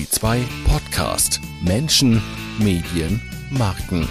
Turi 2 Podcast. Menschen, Medien, Marken.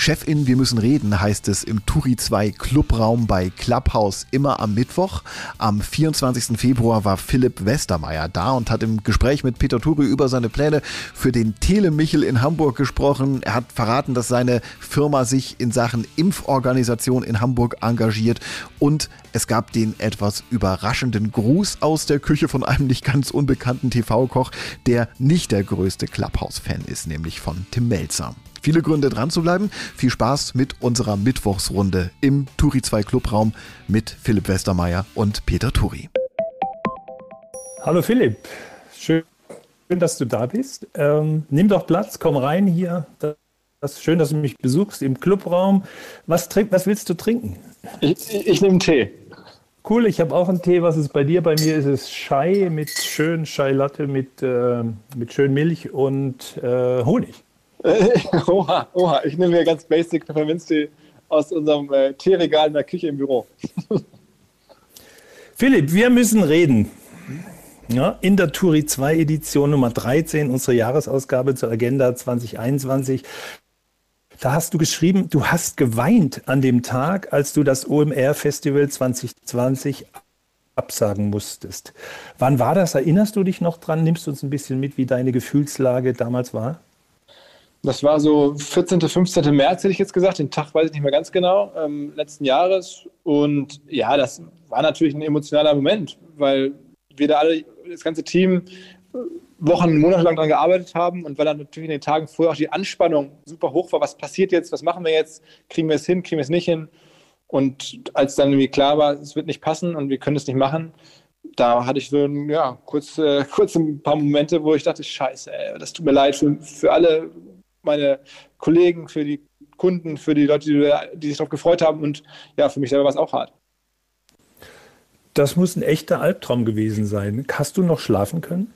Chefin, wir müssen reden, heißt es im Turi 2 Clubraum bei Clubhouse immer am Mittwoch. Am 24. Februar war Philipp Westermeier da und hat im Gespräch mit Peter Turi über seine Pläne für den Telemichel in Hamburg gesprochen. Er hat verraten, dass seine Firma sich in Sachen Impforganisation in Hamburg engagiert und es gab den etwas überraschenden Gruß aus der Küche von einem nicht ganz unbekannten TV-Koch, der nicht der größte Clubhouse-Fan ist, nämlich von Tim Melzer. Viele Gründe dran zu bleiben. Viel Spaß mit unserer Mittwochsrunde im Turi 2 Clubraum mit Philipp Westermeier und Peter Turi. Hallo Philipp, schön, dass du da bist. Ähm, nimm doch Platz, komm rein hier. Das ist schön, dass du mich besuchst im Clubraum. Was, trink, was willst du trinken? Ich, ich, ich nehme Tee. Cool, ich habe auch einen Tee. Was ist bei dir? Bei mir ist es Chai mit schön Chai Latte mit, äh, mit schön Milch und äh, Honig. oha, oha, ich nehme mir ganz basic Pfefferminztee aus unserem äh, Teeregal in der Küche im Büro. Philipp, wir müssen reden. Ja, in der Turi 2 Edition Nummer 13, unsere Jahresausgabe zur Agenda 2021. Da hast du geschrieben, du hast geweint an dem Tag, als du das OMR Festival 2020 absagen musstest. Wann war das? Erinnerst du dich noch dran? Nimmst du uns ein bisschen mit, wie deine Gefühlslage damals war? Das war so 14., 15. März, hätte ich jetzt gesagt. Den Tag weiß ich nicht mehr ganz genau, ähm, letzten Jahres. Und ja, das war natürlich ein emotionaler Moment, weil wir da alle, das ganze Team, Wochen, Monate lang daran gearbeitet haben und weil dann natürlich in den Tagen vorher auch die Anspannung super hoch war. Was passiert jetzt? Was machen wir jetzt? Kriegen wir es hin? Kriegen wir es nicht hin? Und als dann irgendwie klar war, es wird nicht passen und wir können es nicht machen, da hatte ich so ein, ja, kurz, äh, kurz ein paar Momente, wo ich dachte, scheiße, ey, das tut mir leid für, für alle meine Kollegen, für die Kunden, für die Leute, die, die sich darauf gefreut haben. Und ja, für mich selber war es auch hart. Das muss ein echter Albtraum gewesen sein. Hast du noch schlafen können?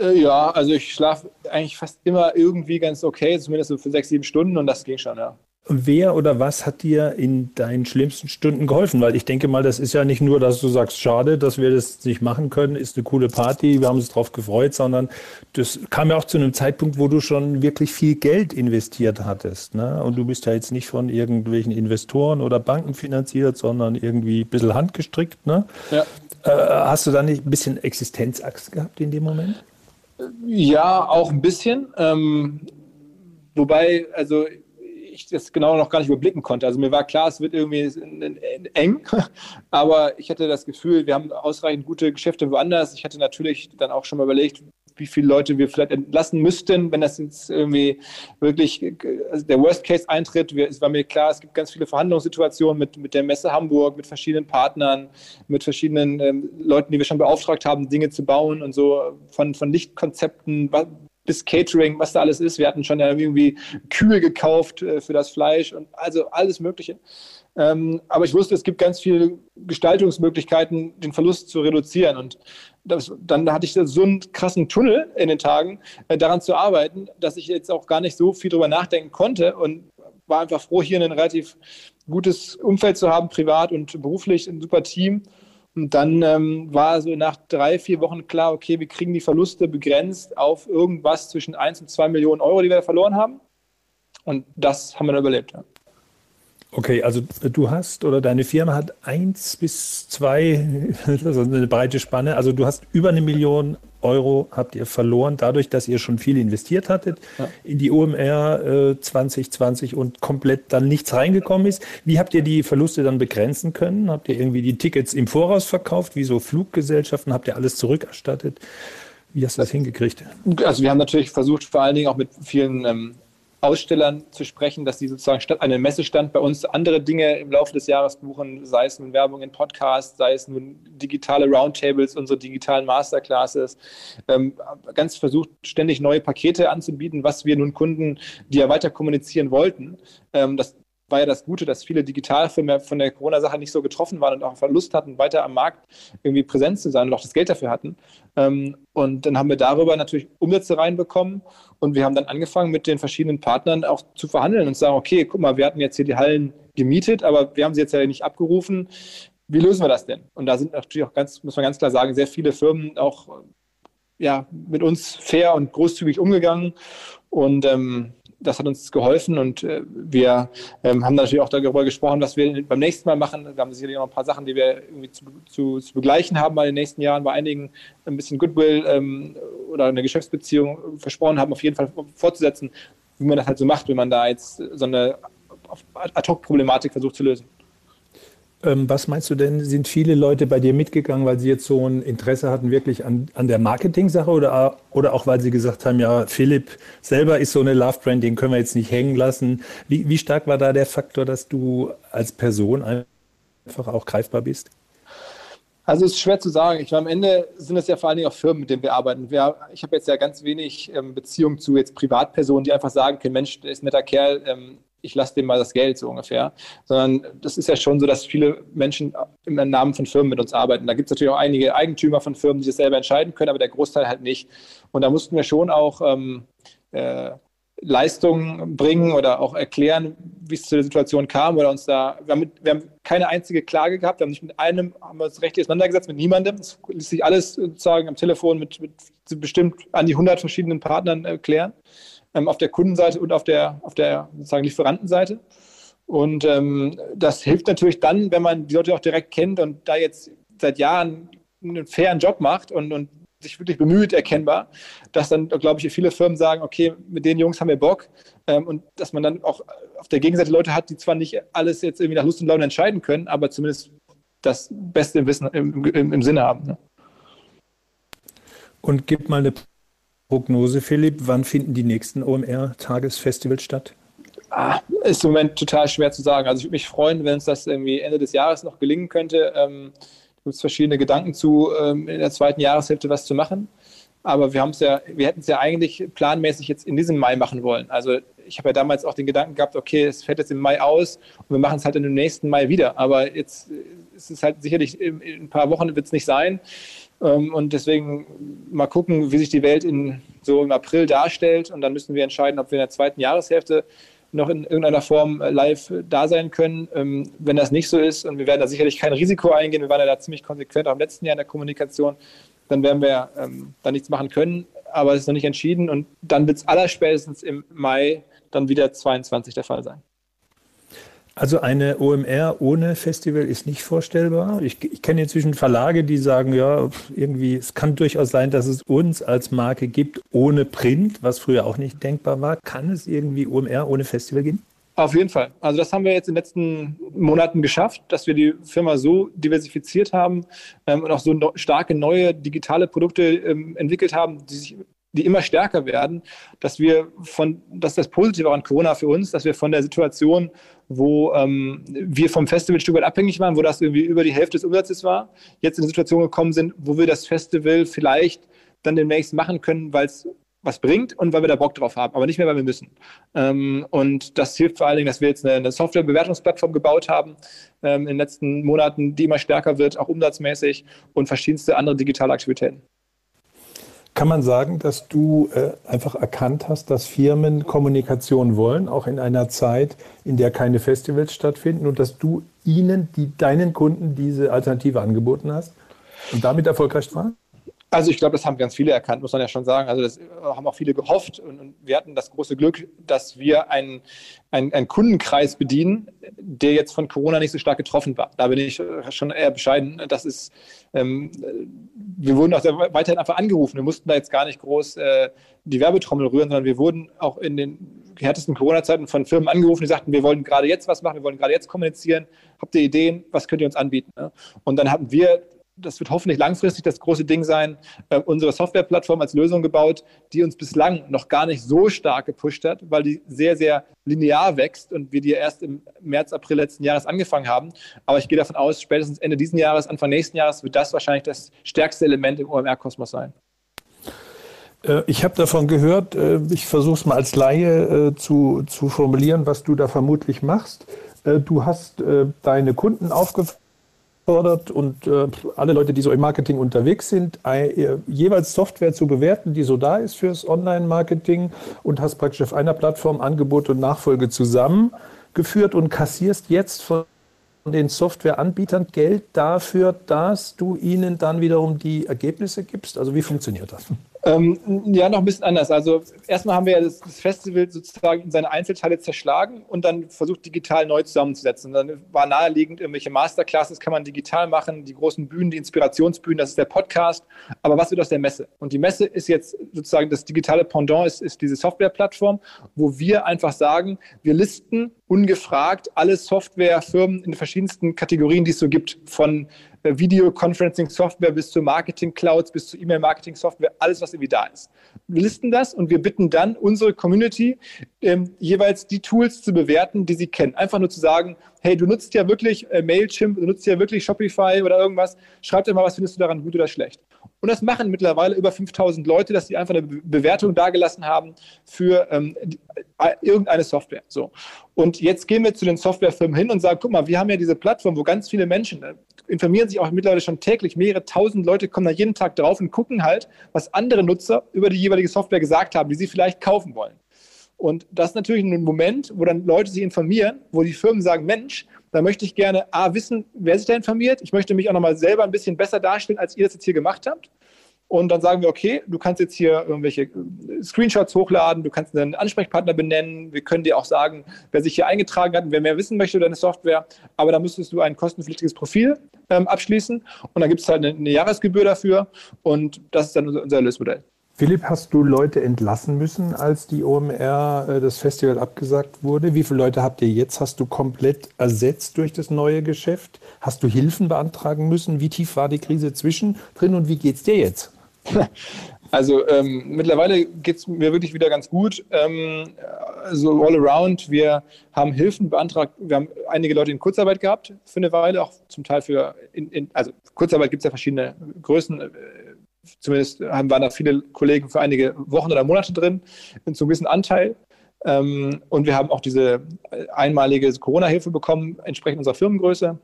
Äh, ja, also ich schlafe eigentlich fast immer irgendwie ganz okay, zumindest so für sechs, sieben Stunden und das ging schon, ja. Wer oder was hat dir in deinen schlimmsten Stunden geholfen? Weil ich denke mal, das ist ja nicht nur, dass du sagst, schade, dass wir das nicht machen können, ist eine coole Party, wir haben uns drauf gefreut, sondern das kam ja auch zu einem Zeitpunkt, wo du schon wirklich viel Geld investiert hattest. Ne? Und du bist ja jetzt nicht von irgendwelchen Investoren oder Banken finanziert, sondern irgendwie ein bisschen handgestrickt. Ne? Ja. Äh, hast du da nicht ein bisschen Existenzangst gehabt in dem Moment? Ja, auch ein bisschen. Ähm, wobei, also ich das genau noch gar nicht überblicken konnte. Also mir war klar, es wird irgendwie eng, aber ich hatte das Gefühl, wir haben ausreichend gute Geschäfte woanders. Ich hatte natürlich dann auch schon mal überlegt, wie viele Leute wir vielleicht entlassen müssten, wenn das jetzt irgendwie wirklich also der Worst Case eintritt. es war mir klar, es gibt ganz viele Verhandlungssituationen mit, mit der Messe Hamburg, mit verschiedenen Partnern, mit verschiedenen ähm, Leuten, die wir schon beauftragt haben, Dinge zu bauen und so von, von Lichtkonzepten, bis Catering, was da alles ist. Wir hatten schon ja irgendwie Kühe gekauft äh, für das Fleisch und also alles Mögliche. Ähm, aber ich wusste, es gibt ganz viele Gestaltungsmöglichkeiten, den Verlust zu reduzieren. Und das, dann hatte ich so einen krassen Tunnel in den Tagen, äh, daran zu arbeiten, dass ich jetzt auch gar nicht so viel drüber nachdenken konnte und war einfach froh, hier ein relativ gutes Umfeld zu haben, privat und beruflich, ein super Team und dann ähm, war so nach drei, vier Wochen klar, okay, wir kriegen die Verluste begrenzt auf irgendwas zwischen 1 und 2 Millionen Euro, die wir verloren haben. Und das haben wir dann überlebt. Ja. Okay, also du hast oder deine Firma hat eins bis zwei, also eine breite Spanne. Also du hast über eine Million Euro habt ihr verloren, dadurch, dass ihr schon viel investiert hattet ja. in die OMR äh, 2020 und komplett dann nichts reingekommen ist. Wie habt ihr die Verluste dann begrenzen können? Habt ihr irgendwie die Tickets im Voraus verkauft, wie so Fluggesellschaften? Habt ihr alles zurückerstattet? Wie hast du das hingekriegt? Also wir haben natürlich versucht, vor allen Dingen auch mit vielen ähm, Ausstellern zu sprechen, dass die sozusagen statt einem Messestand bei uns andere Dinge im Laufe des Jahres buchen, sei es nun Werbung in Podcasts, sei es nun digitale Roundtables, unsere digitalen Masterclasses. Ähm, ganz versucht, ständig neue Pakete anzubieten, was wir nun Kunden, die ja weiter kommunizieren wollten. Ähm, das war ja das Gute, dass viele Digitalfirmen von der Corona-Sache nicht so getroffen waren und auch Verlust hatten, weiter am Markt irgendwie präsent zu sein und auch das Geld dafür hatten. Ähm, und dann haben wir darüber natürlich Umsätze reinbekommen und wir haben dann angefangen, mit den verschiedenen Partnern auch zu verhandeln und zu sagen, okay, guck mal, wir hatten jetzt hier die Hallen gemietet, aber wir haben sie jetzt ja nicht abgerufen. Wie lösen wir das denn? Und da sind natürlich auch ganz, muss man ganz klar sagen, sehr viele Firmen auch ja, mit uns fair und großzügig umgegangen. Und ähm, das hat uns geholfen und äh, wir ähm, haben natürlich auch darüber gesprochen, was wir beim nächsten Mal machen. Wir haben sicherlich noch ein paar Sachen, die wir irgendwie zu, zu, zu begleichen haben bei den nächsten Jahren. Bei einigen ein bisschen Goodwill ähm, oder eine Geschäftsbeziehung versprochen haben, auf jeden Fall fortzusetzen, wie man das halt so macht, wenn man da jetzt so eine Ad-Hoc-Problematik versucht zu lösen. Ähm, was meinst du denn, sind viele Leute bei dir mitgegangen, weil sie jetzt so ein Interesse hatten wirklich an, an der Marketing-Sache oder, oder auch weil sie gesagt haben, ja, Philipp selber ist so eine Love-Brand, den können wir jetzt nicht hängen lassen. Wie, wie stark war da der Faktor, dass du als Person einfach auch greifbar bist? Also es ist schwer zu sagen. Ich meine, am Ende sind es ja vor allen Dingen auch Firmen, mit denen wir arbeiten. Wir, ich habe jetzt ja ganz wenig ähm, Beziehung zu jetzt Privatpersonen, die einfach sagen können, Mensch, der ist ein netter Kerl, ähm, ich lasse dem mal das Geld so ungefähr, sondern das ist ja schon so, dass viele Menschen im Namen von Firmen mit uns arbeiten. Da gibt es natürlich auch einige Eigentümer von Firmen, die das selber entscheiden können, aber der Großteil halt nicht. Und da mussten wir schon auch ähm, äh, Leistungen bringen oder auch erklären, wie es zu der Situation kam oder uns da, wir haben, mit, wir haben, keine einzige Klage gehabt, wir haben nicht mit einem, haben uns rechtlich auseinandergesetzt, mit niemandem. Es ließ sich alles sozusagen am Telefon mit, mit bestimmt an die 100 verschiedenen Partnern erklären. Äh, ähm, auf der Kundenseite und auf der, auf der sozusagen Lieferantenseite. Und ähm, das hilft natürlich dann, wenn man die Leute auch direkt kennt und da jetzt seit Jahren einen fairen Job macht und, und sich wirklich bemüht, erkennbar, dass dann, glaube ich, viele Firmen sagen, okay, mit den Jungs haben wir Bock ähm, und dass man dann auch auf der Gegenseite Leute hat, die zwar nicht alles jetzt irgendwie nach Lust und Laune entscheiden können, aber zumindest das Beste im Wissen im, im, im Sinne haben. Ne? Und gib mal eine Prognose, Philipp, wann finden die nächsten OMR-Tagesfestivals statt? Ah, ist im Moment total schwer zu sagen. Also ich würde mich freuen, wenn uns das irgendwie Ende des Jahres noch gelingen könnte. Ähm, gibt es verschiedene Gedanken zu, ähm, in der zweiten Jahreshälfte was zu machen. Aber wir ja, wir hätten es ja eigentlich planmäßig jetzt in diesem Mai machen wollen. Also ich habe ja damals auch den Gedanken gehabt, okay, es fällt jetzt im Mai aus und wir machen es halt in dem nächsten Mai wieder. Aber jetzt ist es halt sicherlich in, in ein paar Wochen wird es nicht sein. Ähm, und deswegen mal gucken, wie sich die Welt in, so im April darstellt. Und dann müssen wir entscheiden, ob wir in der zweiten Jahreshälfte noch in irgendeiner Form äh, live da sein können. Ähm, wenn das nicht so ist, und wir werden da sicherlich kein Risiko eingehen, wir waren ja da ziemlich konsequent auch im letzten Jahr in der Kommunikation, dann werden wir ähm, da nichts machen können. Aber es ist noch nicht entschieden. Und dann wird es allerspätestens im Mai dann wieder 22 der Fall sein. Also eine OMR ohne Festival ist nicht vorstellbar. Ich, ich kenne inzwischen Verlage, die sagen, ja, irgendwie, es kann durchaus sein, dass es uns als Marke gibt ohne Print, was früher auch nicht denkbar war. Kann es irgendwie OMR ohne Festival geben? Auf jeden Fall. Also das haben wir jetzt in den letzten Monaten geschafft, dass wir die Firma so diversifiziert haben ähm, und auch so no starke neue digitale Produkte ähm, entwickelt haben, die sich die immer stärker werden, dass wir von, das ist das Positive an Corona für uns, dass wir von der Situation wo ähm, wir vom Festival ein Stück weit abhängig waren, wo das irgendwie über die Hälfte des Umsatzes war, jetzt in eine Situation gekommen sind, wo wir das Festival vielleicht dann demnächst machen können, weil es was bringt und weil wir da Bock drauf haben, aber nicht mehr, weil wir müssen. Ähm, und das hilft vor allen Dingen, dass wir jetzt eine, eine Software-Bewertungsplattform gebaut haben ähm, in den letzten Monaten, die immer stärker wird, auch umsatzmäßig und verschiedenste andere digitale Aktivitäten. Kann man sagen, dass du äh, einfach erkannt hast, dass Firmen Kommunikation wollen, auch in einer Zeit, in der keine Festivals stattfinden und dass du ihnen, die, deinen Kunden diese Alternative angeboten hast und damit erfolgreich waren? Also ich glaube, das haben ganz viele erkannt, muss man ja schon sagen. Also das haben auch viele gehofft und, und wir hatten das große Glück, dass wir einen, einen, einen, Kundenkreis bedienen, der jetzt von Corona nicht so stark getroffen war. Da bin ich schon eher bescheiden. Das ist, ähm, wir wurden auch weiterhin einfach angerufen. Wir mussten da jetzt gar nicht groß äh, die Werbetrommel rühren, sondern wir wurden auch in den härtesten Corona-Zeiten von Firmen angerufen, die sagten, wir wollen gerade jetzt was machen, wir wollen gerade jetzt kommunizieren. Habt ihr Ideen? Was könnt ihr uns anbieten? Und dann haben wir das wird hoffentlich langfristig das große Ding sein, äh, unsere Softwareplattform als Lösung gebaut, die uns bislang noch gar nicht so stark gepusht hat, weil die sehr, sehr linear wächst und wir die erst im März, April letzten Jahres angefangen haben. Aber ich gehe davon aus, spätestens Ende dieses Jahres, Anfang nächsten Jahres wird das wahrscheinlich das stärkste Element im OMR-Kosmos sein. Äh, ich habe davon gehört, äh, ich versuche es mal als Laie äh, zu, zu formulieren, was du da vermutlich machst. Du hast deine Kunden aufgefordert, fordert und äh, alle Leute, die so im Marketing unterwegs sind, äh, jeweils Software zu bewerten, die so da ist fürs Online-Marketing und hast praktisch auf einer Plattform Angebot und Nachfolge zusammengeführt und kassierst jetzt von den Softwareanbietern Geld dafür, dass du ihnen dann wiederum die Ergebnisse gibst? Also wie funktioniert das? Ähm, ja, noch ein bisschen anders. Also erstmal haben wir ja das, das, Festival sozusagen in seine Einzelteile zerschlagen und dann versucht digital neu zusammenzusetzen. Und dann war naheliegend, irgendwelche Masterclasses kann man digital machen, die großen Bühnen, die Inspirationsbühnen, das ist der Podcast. Aber was wird aus der Messe? Und die Messe ist jetzt sozusagen das digitale Pendant, ist, ist diese Softwareplattform, wo wir einfach sagen, wir listen ungefragt alle Softwarefirmen in den verschiedensten Kategorien, die es so gibt, von Videoconferencing-Software bis zu Marketing-Clouds, bis zu E-Mail-Marketing-Software, alles, was irgendwie da ist. Wir listen das und wir bitten dann unsere Community ähm, jeweils die Tools zu bewerten, die sie kennen. Einfach nur zu sagen, hey, du nutzt ja wirklich äh, Mailchimp, du nutzt ja wirklich Shopify oder irgendwas, schreib dir mal, was findest du daran gut oder schlecht. Und das machen mittlerweile über 5000 Leute, dass sie einfach eine Bewertung dargelassen haben für ähm, die, äh, irgendeine Software. So. Und jetzt gehen wir zu den Softwarefirmen hin und sagen, guck mal, wir haben ja diese Plattform, wo ganz viele Menschen äh, informieren sich auch mittlerweile schon täglich, mehrere tausend Leute kommen da jeden Tag drauf und gucken halt, was andere Nutzer über die jeweilige Software gesagt haben, die sie vielleicht kaufen wollen. Und das ist natürlich ein Moment, wo dann Leute sich informieren, wo die Firmen sagen, Mensch, da möchte ich gerne A, wissen, wer sich da informiert. Ich möchte mich auch nochmal selber ein bisschen besser darstellen, als ihr das jetzt hier gemacht habt. Und dann sagen wir, okay, du kannst jetzt hier irgendwelche äh, Screenshots hochladen, du kannst einen Ansprechpartner benennen, wir können dir auch sagen, wer sich hier eingetragen hat und wer mehr wissen möchte über deine Software, aber da müsstest du ein kostenpflichtiges Profil ähm, abschließen und dann gibt es halt eine, eine, Jahresgebühr dafür und das ist dann unser, unser Erlösmodell. Philipp, hast du Leute entlassen müssen, als die OMR, äh, das Festival abgesagt wurde? Wie viele Leute habt ihr jetzt? Hast du komplett ersetzt durch das neue Geschäft? Hast du Hilfen beantragen müssen? Wie tief war die Krise zwischendrin und wie geht es dir jetzt? Also ähm, mittlerweile geht es mir wirklich wieder ganz gut. Ähm, so all around. Wir haben Hilfen beantragt. Wir haben einige Leute in Kurzarbeit gehabt für eine Weile, auch zum Teil für, in, in, also Kurzarbeit gibt es ja verschiedene Größen. Äh, zumindest haben, waren da viele Kollegen für einige Wochen oder Monate drin, in so einem gewissen Anteil. Ähm, und wir haben auch diese einmalige Corona-Hilfe bekommen, entsprechend unserer Firmengröße.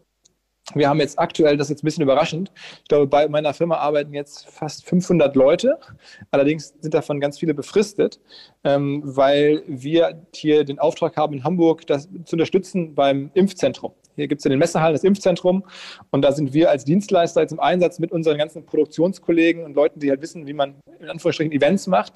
Wir haben jetzt aktuell, das ist jetzt ein bisschen überraschend, ich glaube, bei meiner Firma arbeiten jetzt fast 500 Leute. Allerdings sind davon ganz viele befristet, ähm, weil wir hier den Auftrag haben, in Hamburg das zu unterstützen beim Impfzentrum. Hier gibt es in den Messehallen das Impfzentrum und da sind wir als Dienstleister jetzt im Einsatz mit unseren ganzen Produktionskollegen und Leuten, die halt wissen, wie man in Anführungsstrichen Events macht.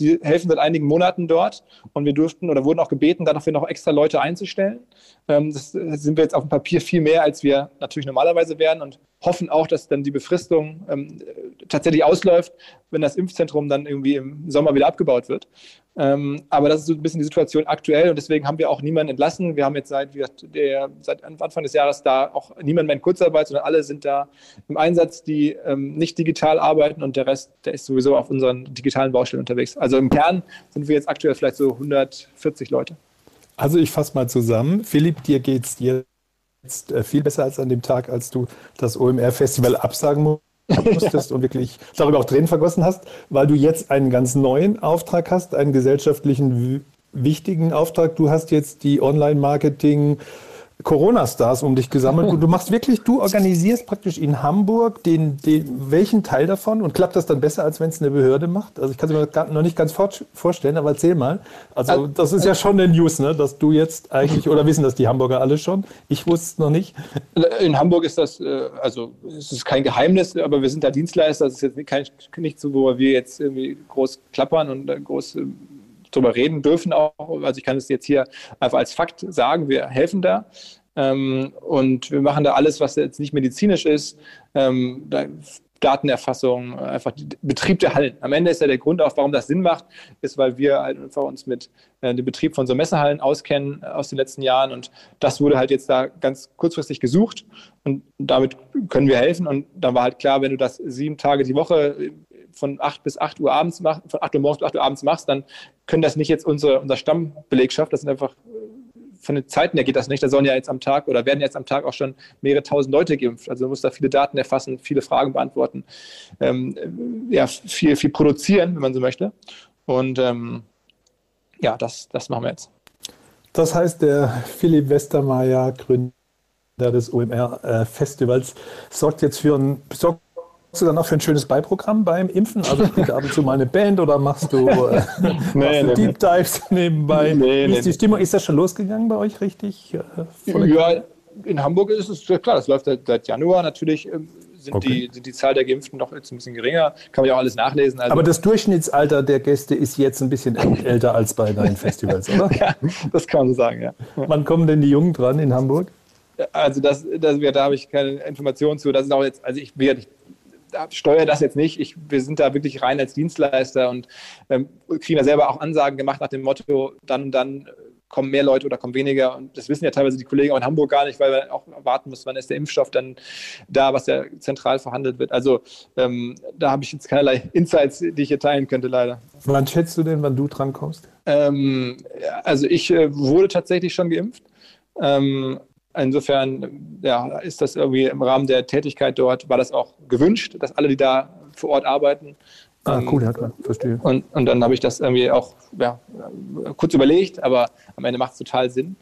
Die helfen seit einigen Monaten dort und wir durften oder wurden auch gebeten, dafür noch extra Leute einzustellen. Ähm, das, sind wir jetzt auf dem Papier viel mehr, als wir natürlich normalerweise wären und hoffen auch, dass dann die Befristung ähm, tatsächlich ausläuft, wenn das Impfzentrum dann irgendwie im Sommer wieder abgebaut wird. Ähm, aber das ist so ein bisschen die Situation aktuell und deswegen haben wir auch niemanden entlassen. Wir haben jetzt seit, der, seit Anfang des Jahres da auch niemand mehr in Kurzarbeit, sondern alle sind da im Einsatz, die ähm, nicht digital arbeiten und der Rest, der ist sowieso auf unseren digitalen Baustellen unterwegs. Also im Kern sind wir jetzt aktuell vielleicht so 140 Leute. Also ich fasse mal zusammen. Philipp, dir geht es jetzt äh, viel besser als an dem Tag, als du das OMR-Festival absagen musst musstest und wirklich darüber auch Tränen vergossen hast, weil du jetzt einen ganz neuen Auftrag hast, einen gesellschaftlichen wichtigen Auftrag. Du hast jetzt die Online-Marketing- Corona-Stars um dich gesammelt. Und du machst wirklich, du organisierst praktisch in Hamburg den, den, welchen Teil davon und klappt das dann besser, als wenn es eine Behörde macht? Also ich kann es mir noch nicht ganz vorstellen, aber erzähl mal. Also, also das ist ja schon eine News, ne? dass du jetzt eigentlich, oder wissen das die Hamburger alle schon? Ich wusste es noch nicht. In Hamburg ist das, äh, also es ist kein Geheimnis, aber wir sind da Dienstleister. Das ist jetzt kein, nicht so, wo wir jetzt irgendwie groß klappern und äh, groß äh, drüber reden dürfen auch. Also ich kann es jetzt hier einfach als Fakt sagen, wir helfen da. Ähm, und wir machen da alles, was jetzt nicht medizinisch ist. Ähm, Datenerfassung, einfach Betrieb der Hallen. Am Ende ist ja der Grund auch, warum das Sinn macht, ist, weil wir halt einfach uns mit äh, dem Betrieb von so Messehallen auskennen aus den letzten Jahren und das wurde halt jetzt da ganz kurzfristig gesucht und damit können wir helfen und dann war halt klar, wenn du das sieben Tage die Woche von 8 bis 8 Uhr abends machst, von 8 Uhr morgens bis 8 Uhr abends machst, dann können das nicht jetzt unsere, unsere Stammbelegschaft, das sind einfach von den Zeiten her geht das nicht. Da sollen ja jetzt am Tag oder werden jetzt am Tag auch schon mehrere tausend Leute geimpft. Also man muss da viele Daten erfassen, viele Fragen beantworten, ähm, ja, viel, viel produzieren, wenn man so möchte. Und ähm, ja, das, das machen wir jetzt. Das heißt, der Philipp Westermeier, Gründer des OMR-Festivals, sorgt jetzt für ein, sorgt du dann auch für ein schönes Beiprogramm beim Impfen? Also spielst du ab und zu mal eine Band oder machst du, äh, nee, machst nee, Deep Dives nebenbei? Nee, Wie ist die Stimmung? Ist das schon losgegangen bei euch richtig? Äh, ja, in Hamburg ist es klar, das läuft seit, seit Januar natürlich. Ähm, sind, okay. die, sind die Zahl der Geimpften noch jetzt ein bisschen geringer. Kann man ja auch alles nachlesen. Also Aber das Durchschnittsalter der Gäste ist jetzt ein bisschen älter als bei deinen Festivals, oder? ja, das kann man sagen, ja. Wann kommen denn die Jungen dran in Hamburg? Also das, das, da habe ich keine Informationen zu. Das ist auch jetzt, also ich, ich steuere das jetzt nicht. Ich, wir sind da wirklich rein als Dienstleister und ähm, kriegen da selber auch Ansagen gemacht nach dem Motto, dann und dann kommen mehr Leute oder kommen weniger. Und das wissen ja teilweise die Kollegen auch in Hamburg gar nicht, weil wir auch warten müssen, wann ist der Impfstoff dann da, was ja zentral verhandelt wird. Also ähm, da habe ich jetzt keinerlei Insights, die ich hier teilen könnte, leider. Wann schätzt du denn, wann du dran kommst? Ähm, also ich äh, wurde tatsächlich schon geimpft. Ähm, insofern ja, ist das irgendwie im Rahmen der Tätigkeit dort, war das auch gewünscht, dass alle, die da vor Ort arbeiten, Ah, ähm, cool, ja klar, verstehe. Und, und dann habe ich das irgendwie auch ja, kurz überlegt, aber am Ende macht es total Sinn.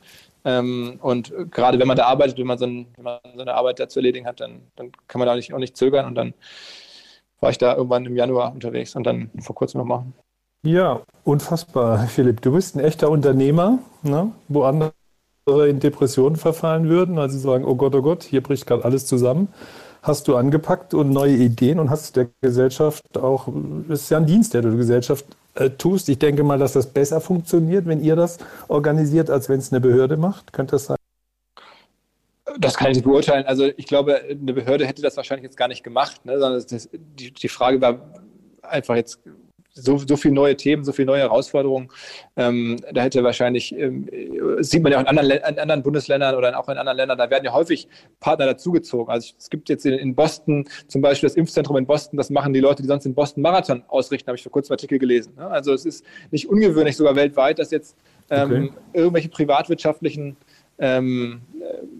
Ähm, und gerade wenn man da arbeitet, wenn man, so, ein, wenn man so eine Arbeit da zu erledigen hat, dann, dann kann man da nicht, auch nicht zögern. Und dann war ich da irgendwann im Januar unterwegs und dann vor kurzem noch machen. Ja, unfassbar, Philipp. Du bist ein echter Unternehmer, ne? wo andere in Depressionen verfallen würden, weil sie sagen, oh Gott, oh Gott, hier bricht gerade alles zusammen hast du angepackt und neue Ideen und hast der Gesellschaft auch, das ist ja ein Dienst, der du der Gesellschaft äh, tust. Ich denke mal, dass das besser funktioniert, wenn ihr das organisiert, als wenn es eine Behörde macht. Könnte das sein? Das kann ich nicht beurteilen. Also ich glaube, eine Behörde hätte das wahrscheinlich jetzt gar nicht gemacht, ne? sondern das, die, die Frage war einfach jetzt so, so viele neue Themen, so viele neue Herausforderungen. Ähm, da hätte wahrscheinlich, ähm, sieht man ja auch in anderen, in anderen, Bundesländern oder auch in anderen Ländern, da werden ja häufig Partner dazugezogen. Also es gibt jetzt in, in, Boston zum Beispiel das Impfzentrum in Boston, das machen die Leute, die sonst in Boston Marathon ausrichten, habe ich vor kurzem Artikel gelesen. Ne? Also es ist nicht ungewöhnlich, sogar weltweit, dass jetzt ähm, okay. irgendwelche privatwirtschaftlichen ähm,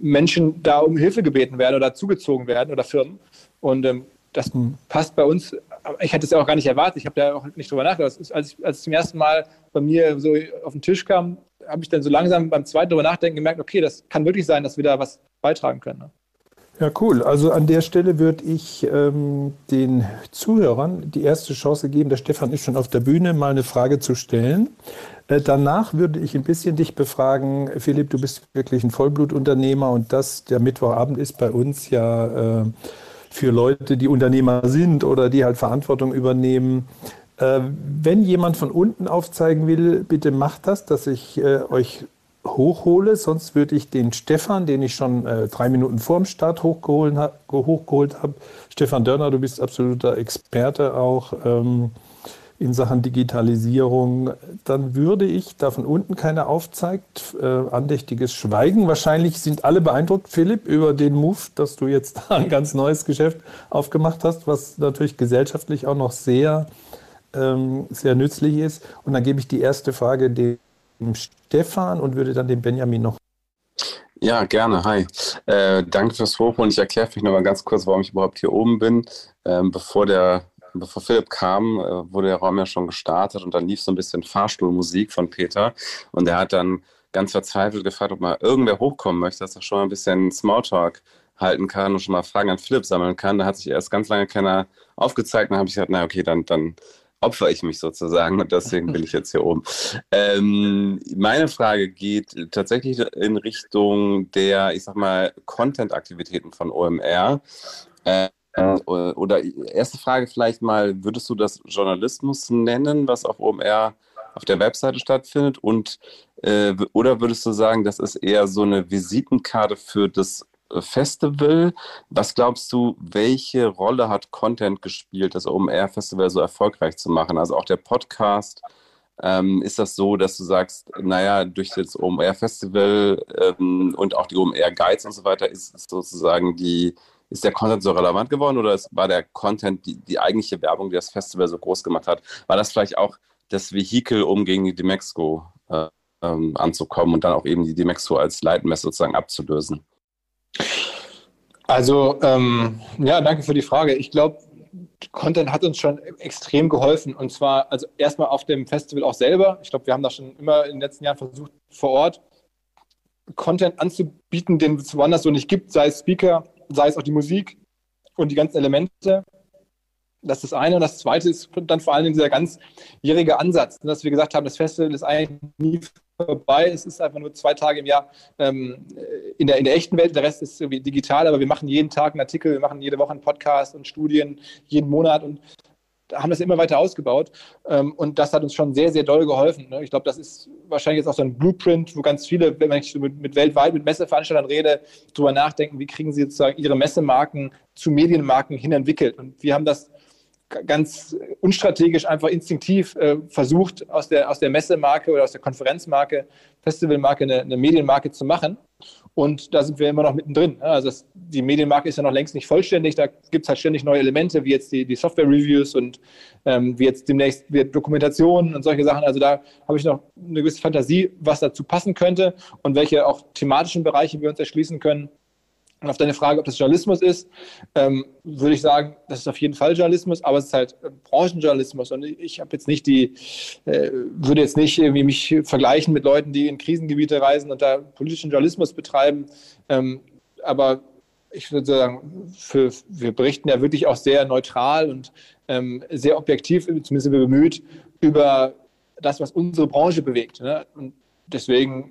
Menschen da um Hilfe gebeten werden oder zugezogen werden oder Firmen. Und ähm, das mhm. passt bei uns. Ich hätte es ja auch gar nicht erwartet. Ich habe da auch nicht drüber nachgedacht. Als, ich, als es zum ersten Mal bei mir so auf den Tisch kam, habe ich dann so langsam beim zweiten drüber nachdenken gemerkt, okay, das kann wirklich sein, dass wir da was beitragen können. Ne? Ja, cool. Also an der Stelle würde ich ähm, den Zuhörern die erste Chance geben, der Stefan ist schon auf der Bühne, mal eine Frage zu stellen. Äh, danach würde ich ein bisschen dich befragen, Philipp, du bist wirklich ein Vollblutunternehmer und das, der Mittwochabend ist bei uns ja... Äh, für Leute, die Unternehmer sind oder die halt Verantwortung übernehmen. Äh, wenn jemand von unten aufzeigen will, bitte macht das, dass ich äh, euch hochhole. Sonst würde ich den Stefan, den ich schon äh, drei Minuten vor dem Start hochgeholt, hochgeholt habe. Stefan Dörner, du bist absoluter Experte auch. Ähm, in Sachen Digitalisierung, dann würde ich, da von unten keiner aufzeigt, äh, andächtiges Schweigen. Wahrscheinlich sind alle beeindruckt, Philipp, über den Move, dass du jetzt ein ganz neues Geschäft aufgemacht hast, was natürlich gesellschaftlich auch noch sehr, ähm, sehr nützlich ist. Und dann gebe ich die erste Frage dem Stefan und würde dann dem Benjamin noch ja, gerne. Hi. Äh, danke fürs Hochholen. Ich erkläre vielleicht noch mal ganz kurz, warum ich überhaupt hier oben bin. Ähm, bevor der bevor Philipp kam, äh, wurde der Raum ja schon gestartet und dann lief so ein bisschen Fahrstuhlmusik von Peter und er hat dann ganz verzweifelt gefragt, ob mal irgendwer hochkommen möchte, dass er schon mal ein bisschen Smalltalk halten kann und schon mal Fragen an Philipp sammeln kann. Da hat sich erst ganz lange keiner aufgezeigt. Dann habe ich gesagt, na okay, dann, dann opfer ich mich sozusagen und deswegen bin ich jetzt hier oben. Ähm, meine Frage geht tatsächlich in Richtung der, ich sag mal, Content-Aktivitäten von OMR. Äh, äh, oder erste Frage vielleicht mal, würdest du das Journalismus nennen, was auf OMR auf der Webseite stattfindet? Und äh, oder würdest du sagen, das ist eher so eine Visitenkarte für das äh, Festival? Was glaubst du, welche Rolle hat Content gespielt, das OMR Festival so erfolgreich zu machen? Also auch der Podcast. Ähm, ist das so, dass du sagst, naja, durch das OMR Festival ähm, und auch die OMR Guides und so weiter ist sozusagen die ist der Content so relevant geworden oder war der Content die, die eigentliche Werbung, die das Festival so groß gemacht hat? War das vielleicht auch das Vehikel, um gegen die Demexco äh, ähm, anzukommen und dann auch eben die Demexco als Leitmesse sozusagen abzulösen? Also, ähm, ja, danke für die Frage. Ich glaube, Content hat uns schon extrem geholfen. Und zwar, also erstmal auf dem Festival auch selber. Ich glaube, wir haben da schon immer in den letzten Jahren versucht, vor Ort Content anzubieten, den es woanders so nicht gibt, sei es Speaker, sei es auch die Musik und die ganzen Elemente. Das ist das eine. Und das zweite ist dann vor allen Dingen dieser ganzjährige Ansatz, dass wir gesagt haben, das Festival ist eigentlich nie vorbei. Es ist einfach nur zwei Tage im Jahr ähm, in, der, in der echten Welt. Der Rest ist irgendwie digital, aber wir machen jeden Tag einen Artikel, wir machen jede Woche einen Podcast und Studien, jeden Monat und haben das immer weiter ausgebaut. Ähm, und das hat uns schon sehr, sehr doll geholfen. Ne? Ich glaube, das ist wahrscheinlich jetzt auch so ein Blueprint, wo ganz viele, wenn ich mit, mit weltweit mit Messeveranstaltern rede, darüber nachdenken, wie kriegen sie sozusagen ihre Messemarken zu Medienmarken hin entwickelt. Und wir haben das ganz unstrategisch, einfach instinktiv äh, versucht, aus der, aus der Messemarke oder aus der Konferenzmarke, Festivalmarke eine, eine Medienmarke zu machen. Und da sind wir immer noch mittendrin. Also das, die Medienmarke ist ja noch längst nicht vollständig. Da gibt es halt ständig neue Elemente, wie jetzt die, die Software-Reviews und ähm, wie jetzt demnächst wird Dokumentation und solche Sachen. Also da habe ich noch eine gewisse Fantasie, was dazu passen könnte und welche auch thematischen Bereiche wir uns erschließen können. Und auf deine Frage, ob das Journalismus ist, ähm, würde ich sagen, das ist auf jeden Fall Journalismus, aber es ist halt äh, Branchenjournalismus. Und ich habe jetzt nicht die, äh, würde jetzt nicht irgendwie mich vergleichen mit Leuten, die in Krisengebiete reisen und da politischen Journalismus betreiben. Ähm, aber ich würde sagen, für, wir berichten ja wirklich auch sehr neutral und ähm, sehr objektiv, zumindest sind wir bemüht, über das, was unsere Branche bewegt. Ne? Und deswegen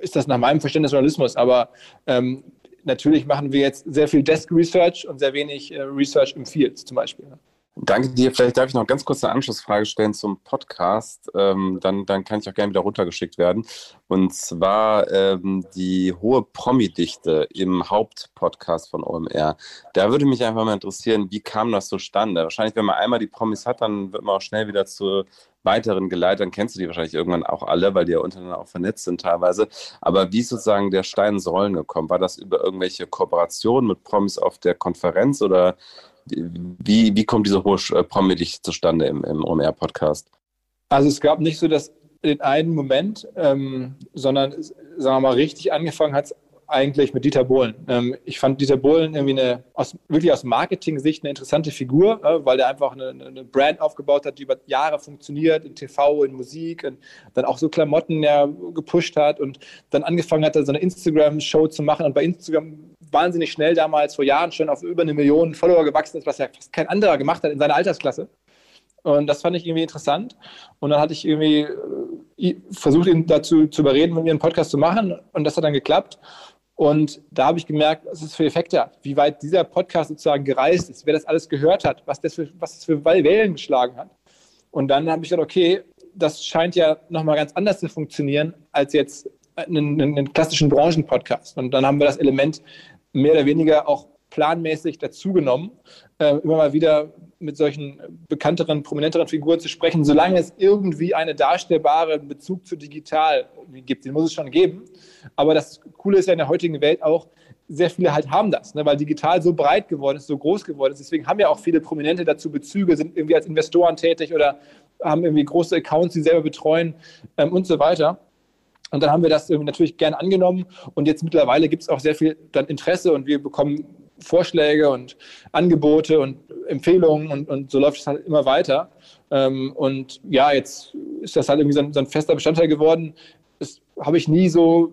ist das nach meinem Verständnis Journalismus. Aber ähm, natürlich machen wir jetzt sehr viel Desk Research und sehr wenig äh, Research im Field zum Beispiel. Danke dir. Vielleicht darf ich noch ganz kurz eine Anschlussfrage stellen zum Podcast. Ähm, dann, dann kann ich auch gerne wieder runtergeschickt werden. Und zwar ähm, die hohe Promi-Dichte im Hauptpodcast von OMR. Da würde mich einfach mal interessieren, wie kam das zustande? Wahrscheinlich, wenn man einmal die Promis hat, dann wird man auch schnell wieder zu weiteren Geleitern. Kennst du die wahrscheinlich irgendwann auch alle, weil die ja untereinander auch vernetzt sind teilweise. Aber wie ist sozusagen der Stein ins Rollen gekommen? War das über irgendwelche Kooperationen mit Promis auf der Konferenz oder wie, wie kommt diese hohe äh, Promi-Dichte zustande im, im OMR-Podcast? Also es gab nicht so das den einen Moment, ähm, sondern sagen wir mal, richtig angefangen hat es eigentlich mit Dieter Bohlen. Ähm, ich fand Dieter Bohlen irgendwie eine, aus, wirklich aus Marketing-Sicht eine interessante Figur, äh, weil der einfach eine, eine, Brand aufgebaut hat, die über Jahre funktioniert, in TV, in Musik, und dann auch so Klamotten ja gepusht hat und dann angefangen hat, so eine Instagram-Show zu machen und bei Instagram wahnsinnig schnell damals vor Jahren schon auf über eine Million Follower gewachsen ist, was ja fast kein anderer gemacht hat in seiner Altersklasse. Und das fand ich irgendwie interessant. Und dann hatte ich irgendwie äh, versucht, ihn dazu zu überreden, mit mir einen Podcast zu machen. Und das hat dann geklappt. Und da habe ich gemerkt, was es für Effekte hat, wie weit dieser Podcast sozusagen gereist ist, wer das alles gehört hat, was das für, was das für Wellen geschlagen hat. Und dann habe ich gedacht, okay, das scheint ja nochmal ganz anders zu funktionieren als jetzt einen, einen klassischen Branchenpodcast. Und dann haben wir das Element mehr oder weniger auch planmäßig dazugenommen, äh, immer mal wieder mit solchen bekannteren, prominenteren Figuren zu sprechen, solange es irgendwie einen darstellbaren Bezug zu digital gibt. Den muss es schon geben. Aber das Coole ist ja in der heutigen Welt auch, sehr viele halt haben das, ne, weil digital so breit geworden ist, so groß geworden ist. Deswegen haben ja auch viele Prominente dazu Bezüge, sind irgendwie als Investoren tätig oder haben irgendwie große Accounts, die selber betreuen ähm, und so weiter. Und dann haben wir das natürlich gerne angenommen und jetzt mittlerweile gibt es auch sehr viel dann Interesse und wir bekommen Vorschläge und Angebote und Empfehlungen und, und so läuft es halt immer weiter. Ähm, und ja, jetzt ist das halt irgendwie so ein, so ein fester Bestandteil geworden. Das habe ich nie so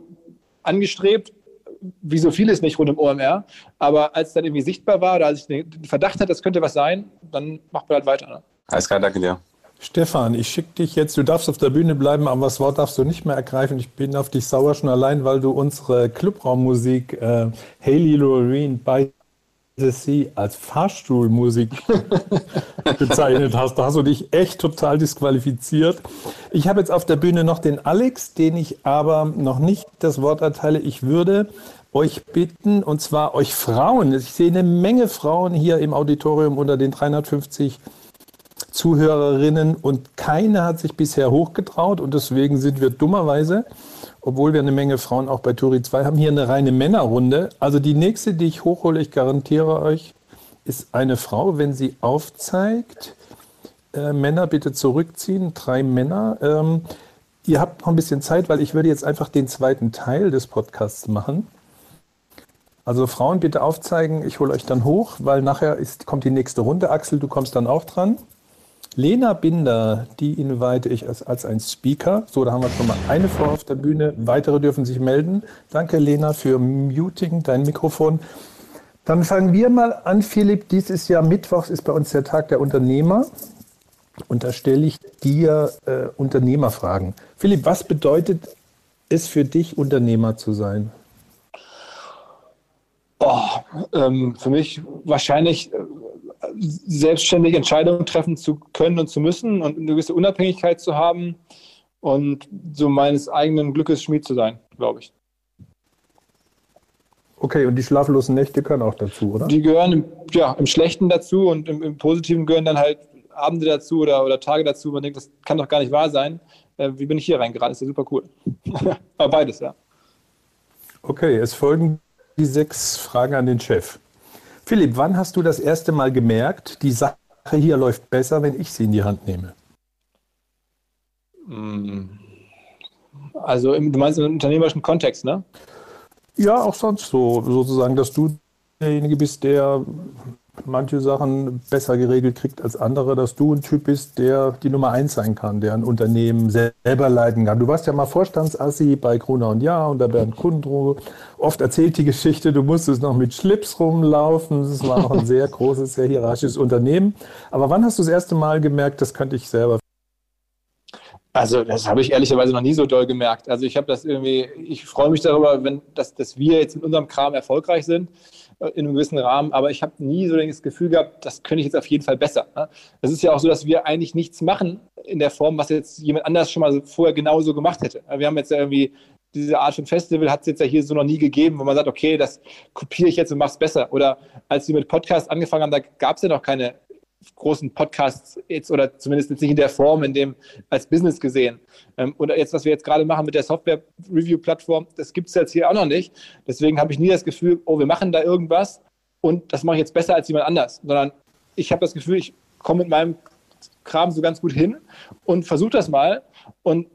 angestrebt, wie so vieles nicht rund um OMR. Aber als es dann irgendwie sichtbar war oder als ich den Verdacht hatte, das könnte was sein, dann macht man halt weiter. Ne? Alles klar, danke dir. Stefan, ich schicke dich jetzt, du darfst auf der Bühne bleiben, aber das Wort darfst du nicht mehr ergreifen. Ich bin auf dich sauer schon allein, weil du unsere Clubraummusik äh, Haley Loreen by the Sea als Fahrstuhlmusik bezeichnet hast. Da hast du dich echt total disqualifiziert. Ich habe jetzt auf der Bühne noch den Alex, den ich aber noch nicht das Wort erteile. Ich würde euch bitten, und zwar euch Frauen, ich sehe eine Menge Frauen hier im Auditorium unter den 350 Zuhörerinnen und keine hat sich bisher hochgetraut und deswegen sind wir dummerweise, obwohl wir eine Menge Frauen auch bei Turi 2 haben, hier eine reine Männerrunde. Also die nächste, die ich hochhole, ich garantiere euch, ist eine Frau, wenn sie aufzeigt. Äh, Männer bitte zurückziehen, drei Männer. Ähm, ihr habt noch ein bisschen Zeit, weil ich würde jetzt einfach den zweiten Teil des Podcasts machen. Also Frauen bitte aufzeigen, ich hole euch dann hoch, weil nachher ist, kommt die nächste Runde. Axel, du kommst dann auch dran. Lena Binder, die invite ich als, als ein Speaker. So, da haben wir schon mal eine Frau auf der Bühne. Weitere dürfen sich melden. Danke, Lena, für Muting, dein Mikrofon. Dann fangen wir mal an, Philipp. Dies ist ja Mittwochs, ist bei uns der Tag der Unternehmer. Und da stelle ich dir äh, Unternehmerfragen. Philipp, was bedeutet es für dich, Unternehmer zu sein? Oh, ähm, für mich wahrscheinlich äh, selbstständig Entscheidungen treffen zu können und zu müssen und eine gewisse Unabhängigkeit zu haben und so meines eigenen Glückes Schmied zu sein, glaube ich. Okay, und die schlaflosen Nächte gehören auch dazu, oder? Die gehören im, ja, im Schlechten dazu und im, im Positiven gehören dann halt Abende dazu oder, oder Tage dazu. Man denkt, das kann doch gar nicht wahr sein. Äh, wie bin ich hier reingeraten? Ist ja super cool. Aber beides, ja. Okay, es folgen die sechs Fragen an den Chef. Philipp, wann hast du das erste Mal gemerkt, die Sache hier läuft besser, wenn ich sie in die Hand nehme? Hm. Also du meinst im unternehmerischen Kontext, ne? Ja, auch sonst so, sozusagen, dass du derjenige bist, der manche Sachen besser geregelt kriegt als andere, dass du ein Typ bist, der die Nummer eins sein kann, der ein Unternehmen selber leiten kann. Du warst ja mal Vorstandsassi bei Gruner und Ja unter Bernd Kundrow. Oft erzählt die Geschichte, du musstest noch mit Schlips rumlaufen. Es war noch ein sehr großes, sehr hierarchisches Unternehmen. Aber wann hast du das erste Mal gemerkt, das könnte ich selber? Also das habe ich ehrlicherweise noch nie so doll gemerkt. Also ich habe das irgendwie, ich freue mich darüber, wenn, dass, dass wir jetzt mit unserem Kram erfolgreich sind in einem gewissen Rahmen, aber ich habe nie so das Gefühl gehabt, das könnte ich jetzt auf jeden Fall besser. Ne? Es ist ja auch so, dass wir eigentlich nichts machen in der Form, was jetzt jemand anders schon mal vorher genauso gemacht hätte. Wir haben jetzt irgendwie diese Art von Festival hat es jetzt ja hier so noch nie gegeben, wo man sagt, okay, das kopiere ich jetzt und mache es besser. Oder als wir mit Podcast angefangen haben, da gab es ja noch keine großen Podcasts jetzt oder zumindest jetzt nicht in der Form, in dem als Business gesehen. Ähm, oder jetzt, was wir jetzt gerade machen mit der Software-Review-Plattform, das gibt es jetzt hier auch noch nicht. Deswegen habe ich nie das Gefühl, oh, wir machen da irgendwas und das mache ich jetzt besser als jemand anders, sondern ich habe das Gefühl, ich komme mit meinem Kram so ganz gut hin und versuche das mal und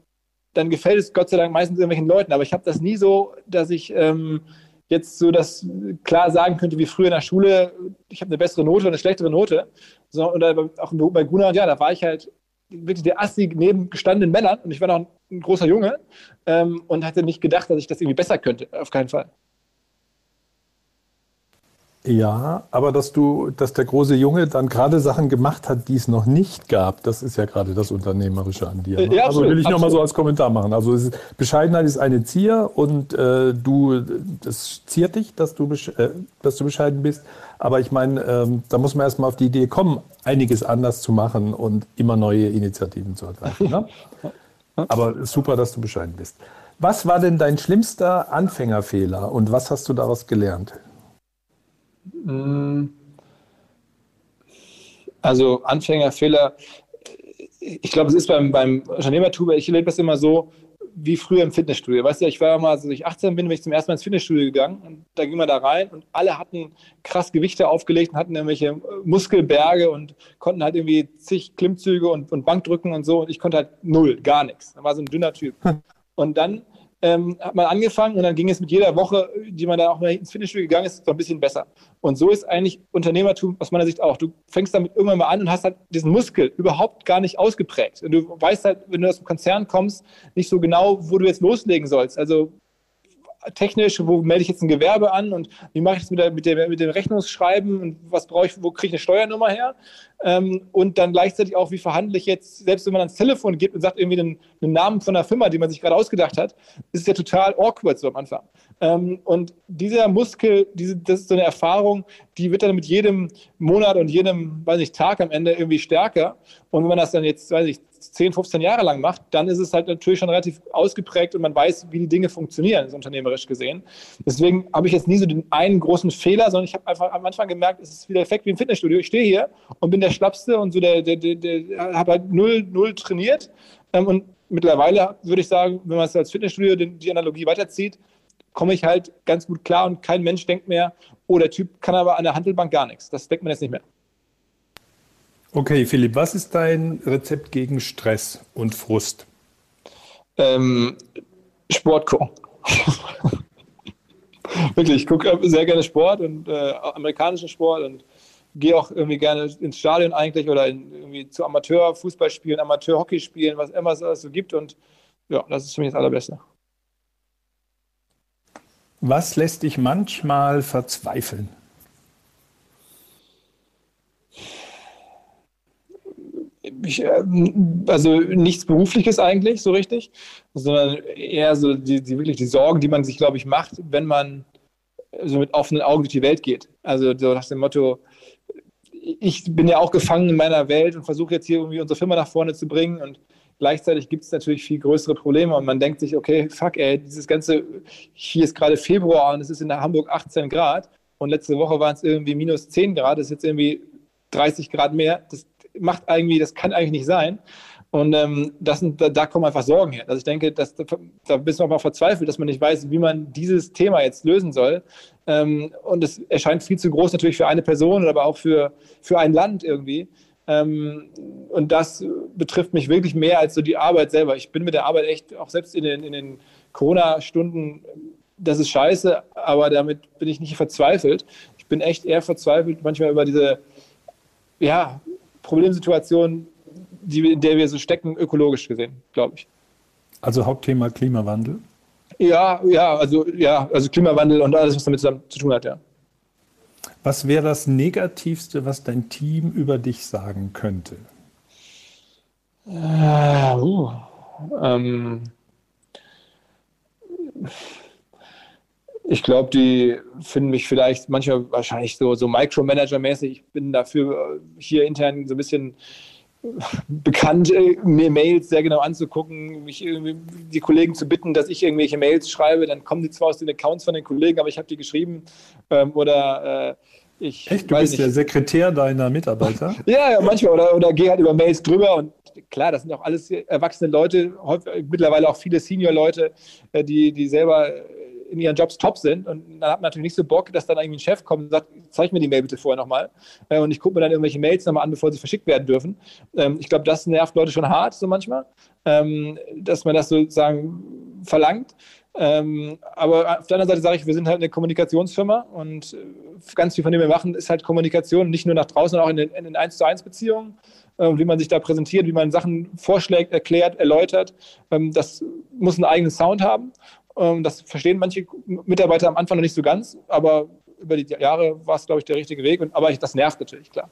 dann gefällt es Gott sei Dank meistens irgendwelchen Leuten, aber ich habe das nie so, dass ich ähm, jetzt so das klar sagen könnte, wie früher in der Schule, ich habe eine bessere Note oder eine schlechtere Note. So, oder auch bei Gunnar, ja, da war ich halt wirklich der Assi neben gestandenen Männern und ich war noch ein, großer Junge ähm, und hatte nicht gedacht, dass ich das irgendwie besser könnte. Auf keinen Fall. Ja, aber dass du, dass der große Junge dann gerade Sachen gemacht hat, die es noch nicht gab, das ist ja gerade das Unternehmerische an dir. Ne? Ja, also will ich nochmal so als Kommentar machen. Also ist, Bescheidenheit ist eine Zier und äh, du, das ziert dich, dass du, äh, dass du bescheiden bist. Aber ich meine, ähm, da muss man erstmal auf die Idee kommen, einiges anders zu machen und immer neue Initiativen zu ergreifen. Ne? Aber super, dass du bescheiden bist. Was war denn dein schlimmster Anfängerfehler und was hast du daraus gelernt? Mm. Also Anfängerfehler, ich glaube, es ist beim, beim Unternehmertum, ich erlebe das immer so, wie früher im Fitnessstudio. Weißt du, ich war mal, als ich 18 bin, bin ich zum ersten Mal ins Fitnessstudio gegangen und da ging man da rein und alle hatten krass Gewichte aufgelegt und hatten irgendwelche Muskelberge und konnten halt irgendwie zig Klimmzüge und, und Bankdrücken und so und ich konnte halt null, gar nichts. Da war so ein dünner Typ. Und dann ähm, hat man angefangen und dann ging es mit jeder Woche, die man da auch mal ins Fitnessstudio gegangen ist, so ein bisschen besser. Und so ist eigentlich Unternehmertum aus meiner Sicht auch. Du fängst damit irgendwann mal an und hast halt diesen Muskel überhaupt gar nicht ausgeprägt. Und du weißt halt, wenn du aus dem Konzern kommst, nicht so genau, wo du jetzt loslegen sollst. Also technisch, wo melde ich jetzt ein Gewerbe an und wie mache ich das mit, der, mit, der, mit dem Rechnungsschreiben und was brauche ich, wo kriege ich eine Steuernummer her? Ähm, und dann gleichzeitig auch, wie verhandle ich jetzt, selbst wenn man ans Telefon geht und sagt irgendwie einen, einen Namen von einer Firma, die man sich gerade ausgedacht hat, ist es ja total awkward so am Anfang. Ähm, und dieser Muskel, diese, das ist so eine Erfahrung, die wird dann mit jedem Monat und jedem, weiß ich, Tag am Ende irgendwie stärker. Und wenn man das dann jetzt, weiß ich, 10, 15 Jahre lang macht, dann ist es halt natürlich schon relativ ausgeprägt und man weiß, wie die Dinge funktionieren, unternehmerisch gesehen. Deswegen habe ich jetzt nie so den einen großen Fehler, sondern ich habe einfach am Anfang gemerkt, es ist wieder Effekt wie im Fitnessstudio. Ich stehe hier und bin der Schlappste und so der, der, der, der habe halt null, null trainiert. Ähm, und mittlerweile würde ich sagen, wenn man es als Fitnessstudio die Analogie weiterzieht, komme ich halt ganz gut klar und kein Mensch denkt mehr, oh, der Typ kann aber an der Handelbank gar nichts. Das denkt man jetzt nicht mehr. Okay, Philipp, was ist dein Rezept gegen Stress und Frust? Ähm, Sport gucken. Wirklich, ich gucke sehr gerne Sport und äh, amerikanischen Sport und gehe auch irgendwie gerne ins Stadion eigentlich oder in, irgendwie zu Amateurfußball spielen, Amateurhockey spielen, was immer es so gibt. Und ja, das ist für mich das Allerbeste. Was lässt dich manchmal verzweifeln? Ich, ähm, also nichts Berufliches eigentlich so richtig, sondern eher so die, die, wirklich die Sorgen, die man sich, glaube ich, macht, wenn man so mit offenen Augen durch die Welt geht. Also so nach dem Motto, ich bin ja auch gefangen in meiner Welt und versuche jetzt hier irgendwie unsere Firma nach vorne zu bringen und gleichzeitig gibt es natürlich viel größere Probleme und man denkt sich, okay, fuck ey, dieses ganze, hier ist gerade Februar und es ist in Hamburg 18 Grad und letzte Woche waren es irgendwie minus 10 Grad, das ist jetzt irgendwie 30 Grad mehr. Das macht irgendwie, das kann eigentlich nicht sein. Und ähm, das da, da, kommen einfach Sorgen her. Also ich denke, dass, da bist du auch mal verzweifelt, dass man nicht weiß, wie man dieses Thema jetzt lösen soll. Ähm, und es erscheint viel zu groß natürlich für eine Person, aber auch für, für ein Land irgendwie. Ähm, und das betrifft mich wirklich mehr als so die Arbeit selber. Ich bin mit der Arbeit echt, auch selbst in den, in den Corona-Stunden, das ist scheiße, aber damit bin ich nicht verzweifelt. Ich bin echt eher verzweifelt manchmal über diese ja, Problemsituation, die, in der wir so stecken, ökologisch gesehen, glaube ich. Also Hauptthema Klimawandel? Ja, ja, also ja, also Klimawandel und alles, was damit zusammen zu tun hat, ja. Was wäre das Negativste, was dein Team über dich sagen könnte? Uh, uh, ähm, ich glaube, die finden mich vielleicht manchmal wahrscheinlich so, so Micromanager-mäßig. Ich bin dafür hier intern so ein bisschen bekannt, äh, mir Mails sehr genau anzugucken, mich die Kollegen zu bitten, dass ich irgendwelche Mails schreibe. Dann kommen die zwar aus den Accounts von den Kollegen, aber ich habe die geschrieben. Ähm, oder äh, ich. Echt, du bist nicht. der Sekretär deiner Mitarbeiter? ja, ja, manchmal. Oder, oder gehe halt über Mails drüber und klar, das sind auch alles erwachsene Leute, mittlerweile auch viele Senior-Leute, äh, die, die selber in ihren Jobs top sind. Und dann hat man natürlich nicht so Bock, dass dann irgendwie ein Chef kommt und sagt, zeig mir die Mail bitte vorher nochmal. Äh, und ich gucke mir dann irgendwelche Mails nochmal an, bevor sie verschickt werden dürfen. Ähm, ich glaube, das nervt Leute schon hart, so manchmal, ähm, dass man das sozusagen verlangt. Ähm, aber auf der anderen Seite sage ich, wir sind halt eine Kommunikationsfirma und äh, ganz viel von dem wir machen, ist halt Kommunikation, nicht nur nach draußen, sondern auch in den, in den 1 zu 1 Beziehungen, äh, wie man sich da präsentiert, wie man Sachen vorschlägt, erklärt, erläutert. Ähm, das muss einen eigenen Sound haben. Ähm, das verstehen manche Mitarbeiter am Anfang noch nicht so ganz, aber über die Jahre war es, glaube ich, der richtige Weg. aber das nervt natürlich, klar.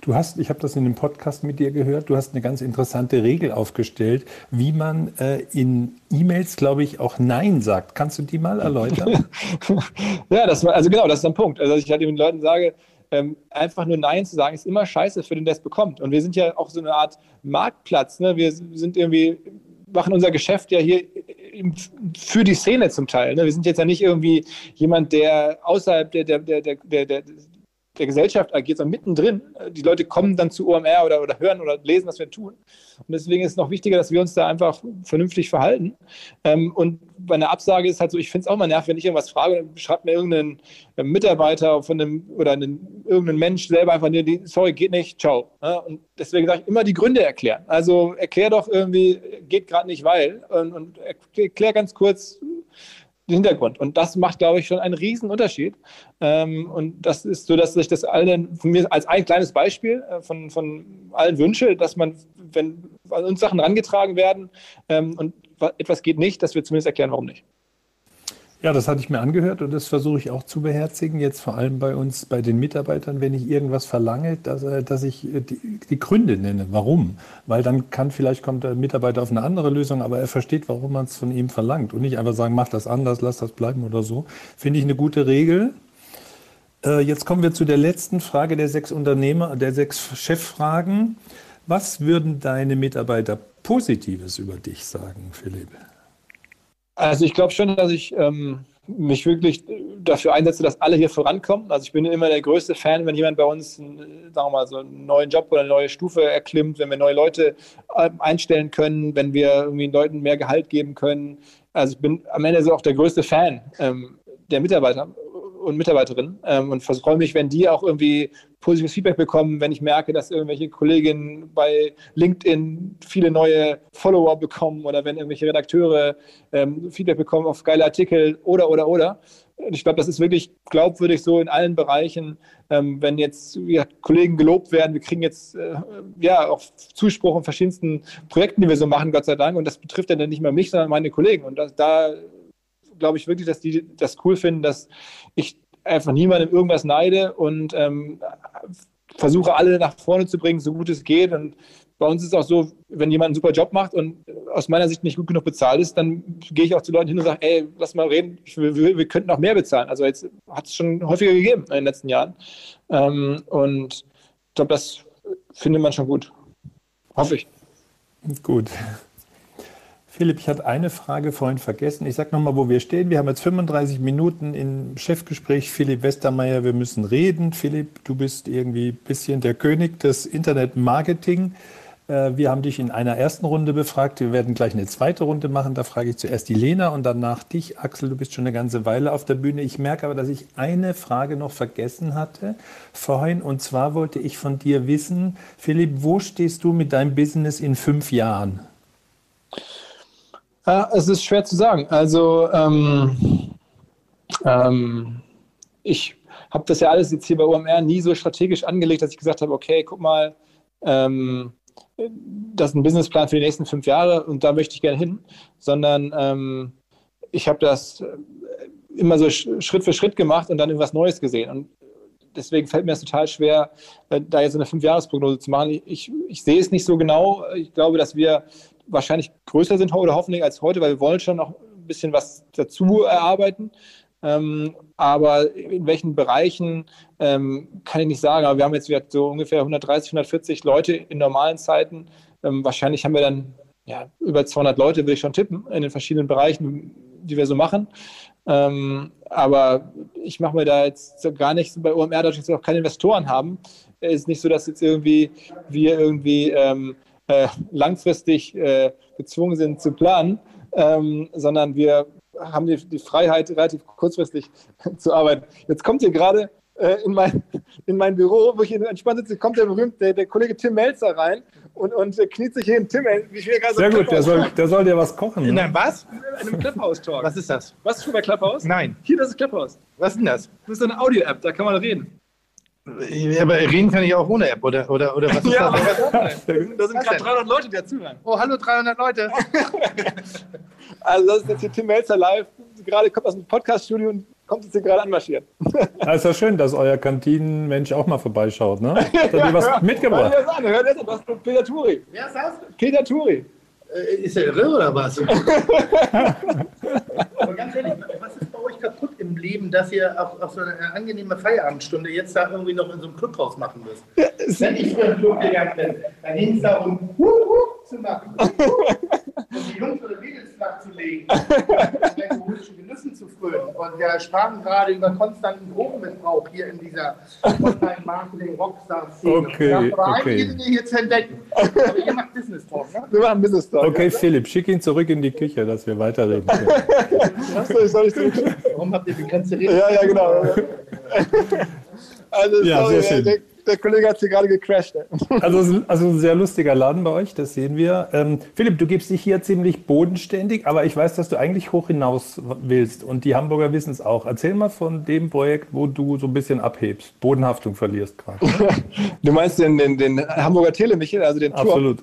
Du hast, ich habe das in dem Podcast mit dir gehört, du hast eine ganz interessante Regel aufgestellt, wie man äh, in E-Mails, glaube ich, auch Nein sagt. Kannst du die mal erläutern? ja, das war, also genau, das ist ein Punkt. Also ich halt den Leuten sage, ähm, einfach nur Nein zu sagen, ist immer scheiße für den, der es bekommt. Und wir sind ja auch so eine Art Marktplatz. Ne? Wir sind irgendwie machen unser Geschäft ja hier für die Szene zum Teil. Ne? Wir sind jetzt ja nicht irgendwie jemand, der außerhalb der, der, der, der, der, der Gesellschaft agiert, sondern mittendrin. Die Leute kommen dann zu OMR oder, oder hören oder lesen, was wir tun. Und deswegen ist es noch wichtiger, dass wir uns da einfach vernünftig verhalten. Ähm, und bei einer Absage ist halt so, ich finde es auch mal nervig, wenn ich irgendwas frage, dann schreibt mir irgendein äh, Mitarbeiter von einem oder einen, irgendein Mensch selber einfach, die, sorry, geht nicht, ciao. Und deswegen sage ich immer die Gründe erklären. Also erklär doch irgendwie, geht gerade nicht, weil. Und, und erklär ganz kurz, Hintergrund. Und das macht, glaube ich, schon einen riesen Unterschied. Ähm, und das ist so, dass ich das allen, von mir als ein kleines Beispiel äh, von, von allen wünsche, dass man, wenn an uns Sachen herangetragen werden ähm, und etwas geht nicht, dass wir zumindest erklären, warum nicht. Ja, das hatte ich mir angehört und das versuche ich auch zu beherzigen. Jetzt vor allem bei uns, bei den Mitarbeitern, wenn ich irgendwas verlange, dass, äh, dass ich äh, die, die, Gründe nenne. Warum? Weil dann kann vielleicht kommt der Mitarbeiter auf eine andere Lösung, aber er versteht, warum man es von ihm verlangt und nicht einfach sagen, mach das anders, lass das bleiben oder so. Finde ich eine gute Regel. Äh, jetzt kommen wir zu der letzten Frage der sechs Unternehmer, der sechs Cheffragen. Was würden deine Mitarbeiter Positives über dich sagen, Philipp? Also ich glaube schon, dass ich ähm, mich wirklich dafür einsetze, dass alle hier vorankommen. Also ich bin immer der größte Fan, wenn jemand bei uns, sagen wir mal, so einen neuen Job oder eine neue Stufe erklimmt, wenn wir neue Leute ähm, einstellen können, wenn wir irgendwie Leuten mehr Gehalt geben können. Also ich bin am Ende so auch der größte Fan ähm, der Mitarbeiter und Mitarbeiterinnen ähm, und freue mich, wenn die auch irgendwie positives Feedback bekommen, wenn ich merke, dass irgendwelche Kolleginnen bei LinkedIn viele neue Follower bekommen oder wenn irgendwelche Redakteure ähm, Feedback bekommen auf geile Artikel oder, oder, oder. Und ich glaube, das ist wirklich glaubwürdig so in allen Bereichen, ähm, wenn jetzt ja, Kollegen gelobt werden. Wir kriegen jetzt äh, ja auch Zuspruch in verschiedensten Projekten, die wir so machen, Gott sei Dank. Und das betrifft dann nicht mehr mich, sondern meine Kollegen. Und das, da glaube ich wirklich, dass die das cool finden, dass ich einfach niemandem irgendwas neide und ähm, versuche alle nach vorne zu bringen, so gut es geht. Und bei uns ist es auch so, wenn jemand einen super Job macht und aus meiner Sicht nicht gut genug bezahlt ist, dann gehe ich auch zu Leuten hin und sage, ey, lass mal reden, wir, wir könnten auch mehr bezahlen. Also jetzt hat es schon häufiger gegeben in den letzten Jahren. Ähm, und ich glaube, das findet man schon gut. Hoffe ich. Gut. Philipp, ich hatte eine Frage vorhin vergessen. Ich sage nochmal, wo wir stehen. Wir haben jetzt 35 Minuten im Chefgespräch. Philipp Westermeier, wir müssen reden. Philipp, du bist irgendwie ein bisschen der König des Internet-Marketing. Äh, wir haben dich in einer ersten Runde befragt. Wir werden gleich eine zweite Runde machen. Da frage ich zuerst die Lena und danach dich. Axel, du bist schon eine ganze Weile auf der Bühne. Ich merke aber, dass ich eine Frage noch vergessen hatte vorhin. Und zwar wollte ich von dir wissen, Philipp, wo stehst du mit deinem Business in fünf Jahren? Ja, es ist schwer zu sagen. Also ähm, ähm, ich habe das ja alles jetzt hier bei OMR nie so strategisch angelegt, dass ich gesagt habe, okay, guck mal, ähm, das ist ein Businessplan für die nächsten fünf Jahre und da möchte ich gerne hin, sondern ähm, ich habe das immer so Schritt für Schritt gemacht und dann irgendwas Neues gesehen. Und deswegen fällt mir es total schwer, äh, da jetzt eine Fünfjahresprognose zu machen. Ich, ich sehe es nicht so genau. Ich glaube, dass wir wahrscheinlich größer sind oder hoffentlich als heute, weil wir wollen schon noch ein bisschen was dazu erarbeiten. Ähm, aber in welchen Bereichen ähm, kann ich nicht sagen. Aber wir haben jetzt so ungefähr 130, 140 Leute in normalen Zeiten. Ähm, wahrscheinlich haben wir dann ja, über 200 Leute, will ich schon tippen, in den verschiedenen Bereichen, die wir so machen. Ähm, aber ich mache mir da jetzt gar nicht bei OMR, dadurch, dass wir auch keine Investoren haben, ist nicht so, dass jetzt irgendwie wir irgendwie ähm, äh, langfristig äh, gezwungen sind zu planen, ähm, sondern wir haben die, die, Freiheit, relativ kurzfristig zu arbeiten. Jetzt kommt hier gerade äh, in, mein, in mein Büro, wo ich entspannt sitze, kommt der berühmte, der, der Kollege Tim Melzer rein und, und kniet sich hier in Tim. Wie Sehr so gut, der soll, der soll dir was kochen. Ne? Nein, was? In einem Clubhouse-Talk. Was ist das? Was ist schon bei Clubhouse? Nein. Hier, das ist Clubhouse. Was ist denn das? Das ist eine Audio-App, da kann man reden. Ja, aber reden kann ich auch ohne App, oder, oder, oder was ist ja, das? Da sind gerade 300 Leute, die dazuhören. Oh, hallo 300 Leute. also das ist jetzt hier Tim Melzer live. Gerade kommt aus dem Podcast-Studio und kommt jetzt hier gerade anmarschiert. Ja, ist ja schön, dass euer Kantinenmensch auch mal vorbeischaut, ne? Hat er dir was hör, mitgebracht? Hör dir das an, hör dir das an, das Peter Turi. Wer ist das? Peter Turi. Äh, ist er irre oder was? Aber ganz ehrlich, was ist bei euch kaputt im Leben, dass ihr auf, auf so eine angenehme Feierabendstunde jetzt da irgendwie noch in so einem Clubhaus machen müsst? Ja, Wenn ich früher im Club gegangen bin, dann ging es darum, hup zu machen. die Jungs oder Mädels nachzulegen, und alkoholischen Genüssen zu frönen. Und wir sprachen gerade über konstanten Drogenmissbrauch hier in dieser Online-Marketing-Rockstar-Szene. Okay, aber okay. einige Dinge hier zu entdecken. Aber ihr macht Business Talk, ne? Wir machen Business Talk. Okay, ja. Philipp, schick ihn zurück in die Küche, dass wir weiterreden können. Was soll ich, soll ich Warum habt ihr begrenzte Rede? Ja, ja, genau. Also, ja, sorry, sehr schön. Der, Kollege hat hier gerade gecrashed. Also, also ein sehr lustiger Laden bei euch, das sehen wir. Ähm, Philipp, du gibst dich hier ziemlich bodenständig, aber ich weiß, dass du eigentlich hoch hinaus willst und die Hamburger wissen es auch. Erzähl mal von dem Projekt, wo du so ein bisschen abhebst, Bodenhaftung verlierst gerade. du meinst den, den, den Hamburger Telemichel, also den Tour? Absolut.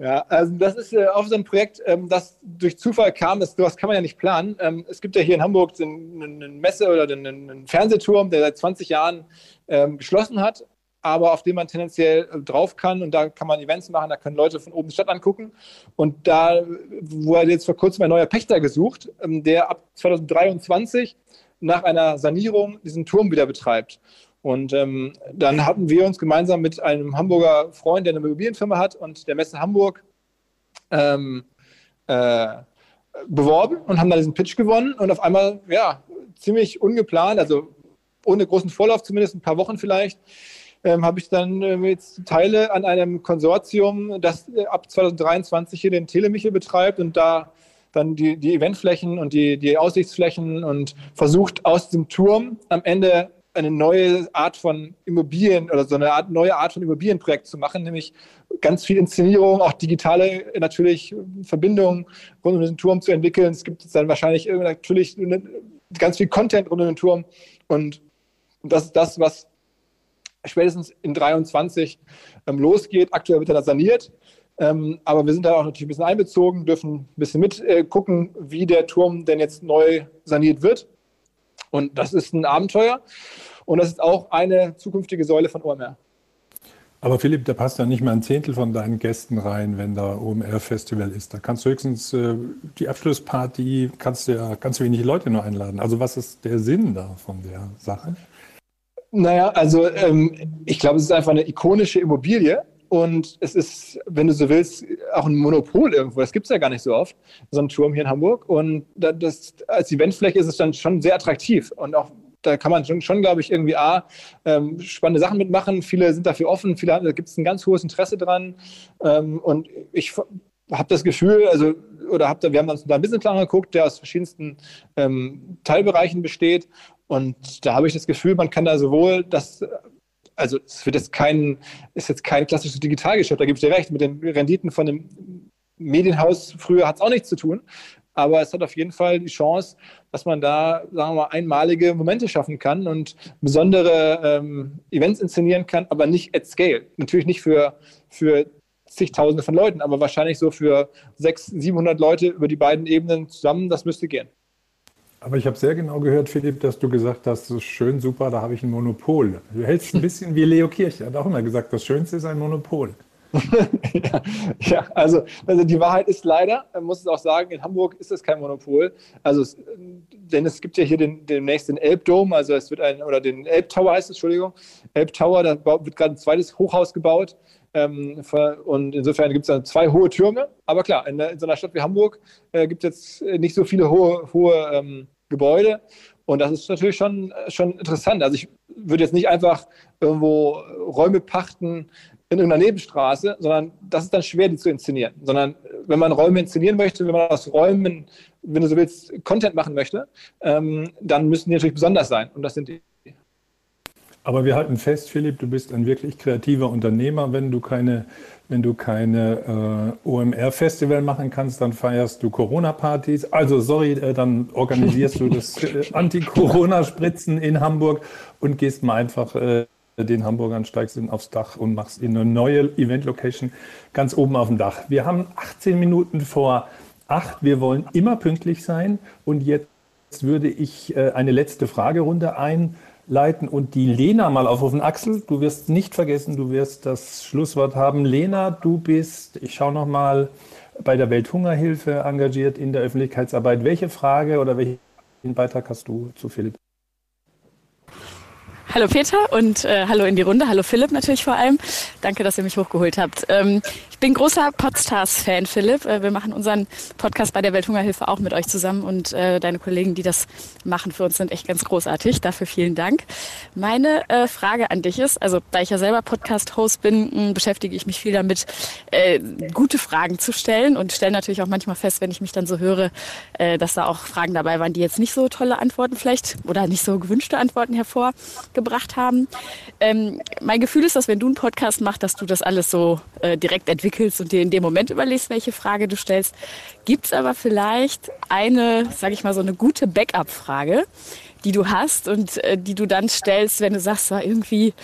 Ja, also das ist äh, auch so ein Projekt, ähm, das durch Zufall kam. Das, das kann man ja nicht planen. Ähm, es gibt ja hier in Hamburg eine Messe oder einen, einen Fernsehturm, der seit 20 Jahren ähm, geschlossen hat aber auf dem man tendenziell äh, drauf kann und da kann man Events machen, da können Leute von oben die Stadt angucken. Und da wurde jetzt vor kurzem ein neuer Pächter gesucht, ähm, der ab 2023 nach einer Sanierung diesen Turm wieder betreibt. Und ähm, dann hatten wir uns gemeinsam mit einem Hamburger Freund, der eine Immobilienfirma hat und der Messe Hamburg ähm, äh, beworben und haben da diesen Pitch gewonnen und auf einmal, ja, ziemlich ungeplant, also ohne großen Vorlauf, zumindest ein paar Wochen vielleicht, ähm, habe ich dann äh, jetzt Teile an einem Konsortium, das äh, ab 2023 hier den Telemichel betreibt und da dann die, die Eventflächen und die, die Aussichtsflächen und versucht aus dem Turm am Ende eine neue Art von Immobilien oder so eine Art, neue Art von Immobilienprojekt zu machen, nämlich ganz viel Inszenierung, auch digitale natürlich Verbindungen rund um den Turm zu entwickeln. Es gibt dann wahrscheinlich natürlich ganz viel Content rund um den Turm und das ist das, was spätestens in 23 ähm, losgeht. Aktuell wird er saniert. Ähm, aber wir sind da auch natürlich ein bisschen einbezogen, dürfen ein bisschen mitgucken, äh, wie der Turm denn jetzt neu saniert wird. Und das ist ein Abenteuer. Und das ist auch eine zukünftige Säule von OMR. Aber Philipp, da passt ja nicht mal ein Zehntel von deinen Gästen rein, wenn da OMR-Festival ist. Da kannst du höchstens äh, die Abschlussparty, kannst du ja ganz wenig Leute nur einladen. Also was ist der Sinn da von der Sache? Naja, also ähm, ich glaube, es ist einfach eine ikonische Immobilie und es ist, wenn du so willst, auch ein Monopol irgendwo. Das gibt es ja gar nicht so oft, so ein Turm hier in Hamburg. Und das, als Eventfläche ist es dann schon sehr attraktiv. Und auch da kann man schon, schon glaube ich, irgendwie A, ähm, spannende Sachen mitmachen. Viele sind dafür offen, viele, da gibt es ein ganz hohes Interesse dran. Ähm, und ich habe das Gefühl, also, oder hab da, wir haben uns da einen Businessplan geguckt, der aus verschiedensten ähm, Teilbereichen besteht. Und da habe ich das Gefühl, man kann da sowohl das also es wird jetzt kein, ist jetzt kein klassisches Digitalgeschäft, da gebe ich dir recht. Mit den Renditen von dem Medienhaus früher hat es auch nichts zu tun. Aber es hat auf jeden Fall die Chance, dass man da, sagen wir mal, einmalige Momente schaffen kann und besondere ähm, Events inszenieren kann, aber nicht at scale. Natürlich nicht für, für zigtausende von Leuten, aber wahrscheinlich so für 600, 700 Leute über die beiden Ebenen zusammen, das müsste gehen. Aber ich habe sehr genau gehört, Philipp, dass du gesagt hast, das ist schön, super, da habe ich ein Monopol. Du hältst ein bisschen wie Leo Kirch. Er hat auch immer gesagt, das Schönste ist ein Monopol. ja, ja also, also die Wahrheit ist leider, man muss es auch sagen, in Hamburg ist es kein Monopol. Also, es, denn es gibt ja hier den, demnächst den Elbdom, also es wird ein, oder den Elbtower heißt es, Entschuldigung. Elbtower, da wird gerade ein zweites Hochhaus gebaut. Ähm, und insofern gibt es dann zwei hohe Türme. Aber klar, in, in so einer Stadt wie Hamburg äh, gibt es jetzt nicht so viele hohe, hohe ähm, Gebäude. Und das ist natürlich schon, schon interessant. Also ich würde jetzt nicht einfach irgendwo Räume pachten in irgendeiner Nebenstraße, sondern das ist dann schwer, die zu inszenieren. Sondern wenn man Räume inszenieren möchte, wenn man aus Räumen, wenn du so willst, Content machen möchte, ähm, dann müssen die natürlich besonders sein. Und das sind die. Aber wir halten fest, Philipp, du bist ein wirklich kreativer Unternehmer. Wenn du keine, wenn du keine äh, OMR-Festival machen kannst, dann feierst du Corona-Partys. Also sorry, äh, dann organisierst du das äh, Anti-Corona-Spritzen in Hamburg und gehst mal einfach äh, den Hamburgern, steigst in aufs Dach und machst in eine neue Event-Location ganz oben auf dem Dach. Wir haben 18 Minuten vor acht. Wir wollen immer pünktlich sein. Und jetzt würde ich äh, eine letzte Fragerunde ein leiten und die Lena mal aufrufen. Axel, du wirst nicht vergessen, du wirst das Schlusswort haben. Lena, du bist, ich schaue noch mal, bei der Welthungerhilfe engagiert in der Öffentlichkeitsarbeit. Welche Frage oder welchen Beitrag hast du zu Philipp? Hallo Peter und äh, hallo in die Runde. Hallo Philipp natürlich vor allem. Danke, dass ihr mich hochgeholt habt. Ähm, bin großer Podstars-Fan, Philipp. Äh, wir machen unseren Podcast bei der Welthungerhilfe auch mit euch zusammen und äh, deine Kollegen, die das machen für uns, sind echt ganz großartig. Dafür vielen Dank. Meine äh, Frage an dich ist, also da ich ja selber Podcast-Host bin, beschäftige ich mich viel damit, gute Fragen zu stellen und stelle natürlich auch manchmal fest, wenn ich mich dann so höre, dass da auch Fragen dabei waren, die jetzt nicht so tolle Antworten vielleicht oder nicht so gewünschte Antworten hervor gebracht haben. Ähm, mein Gefühl ist, dass wenn du einen Podcast machst, dass du das alles so direkt entwickelst und dir in dem Moment überlegst, welche Frage du stellst. Gibt es aber vielleicht eine, sage ich mal, so eine gute Backup-Frage, die du hast und äh, die du dann stellst, wenn du sagst, so, irgendwie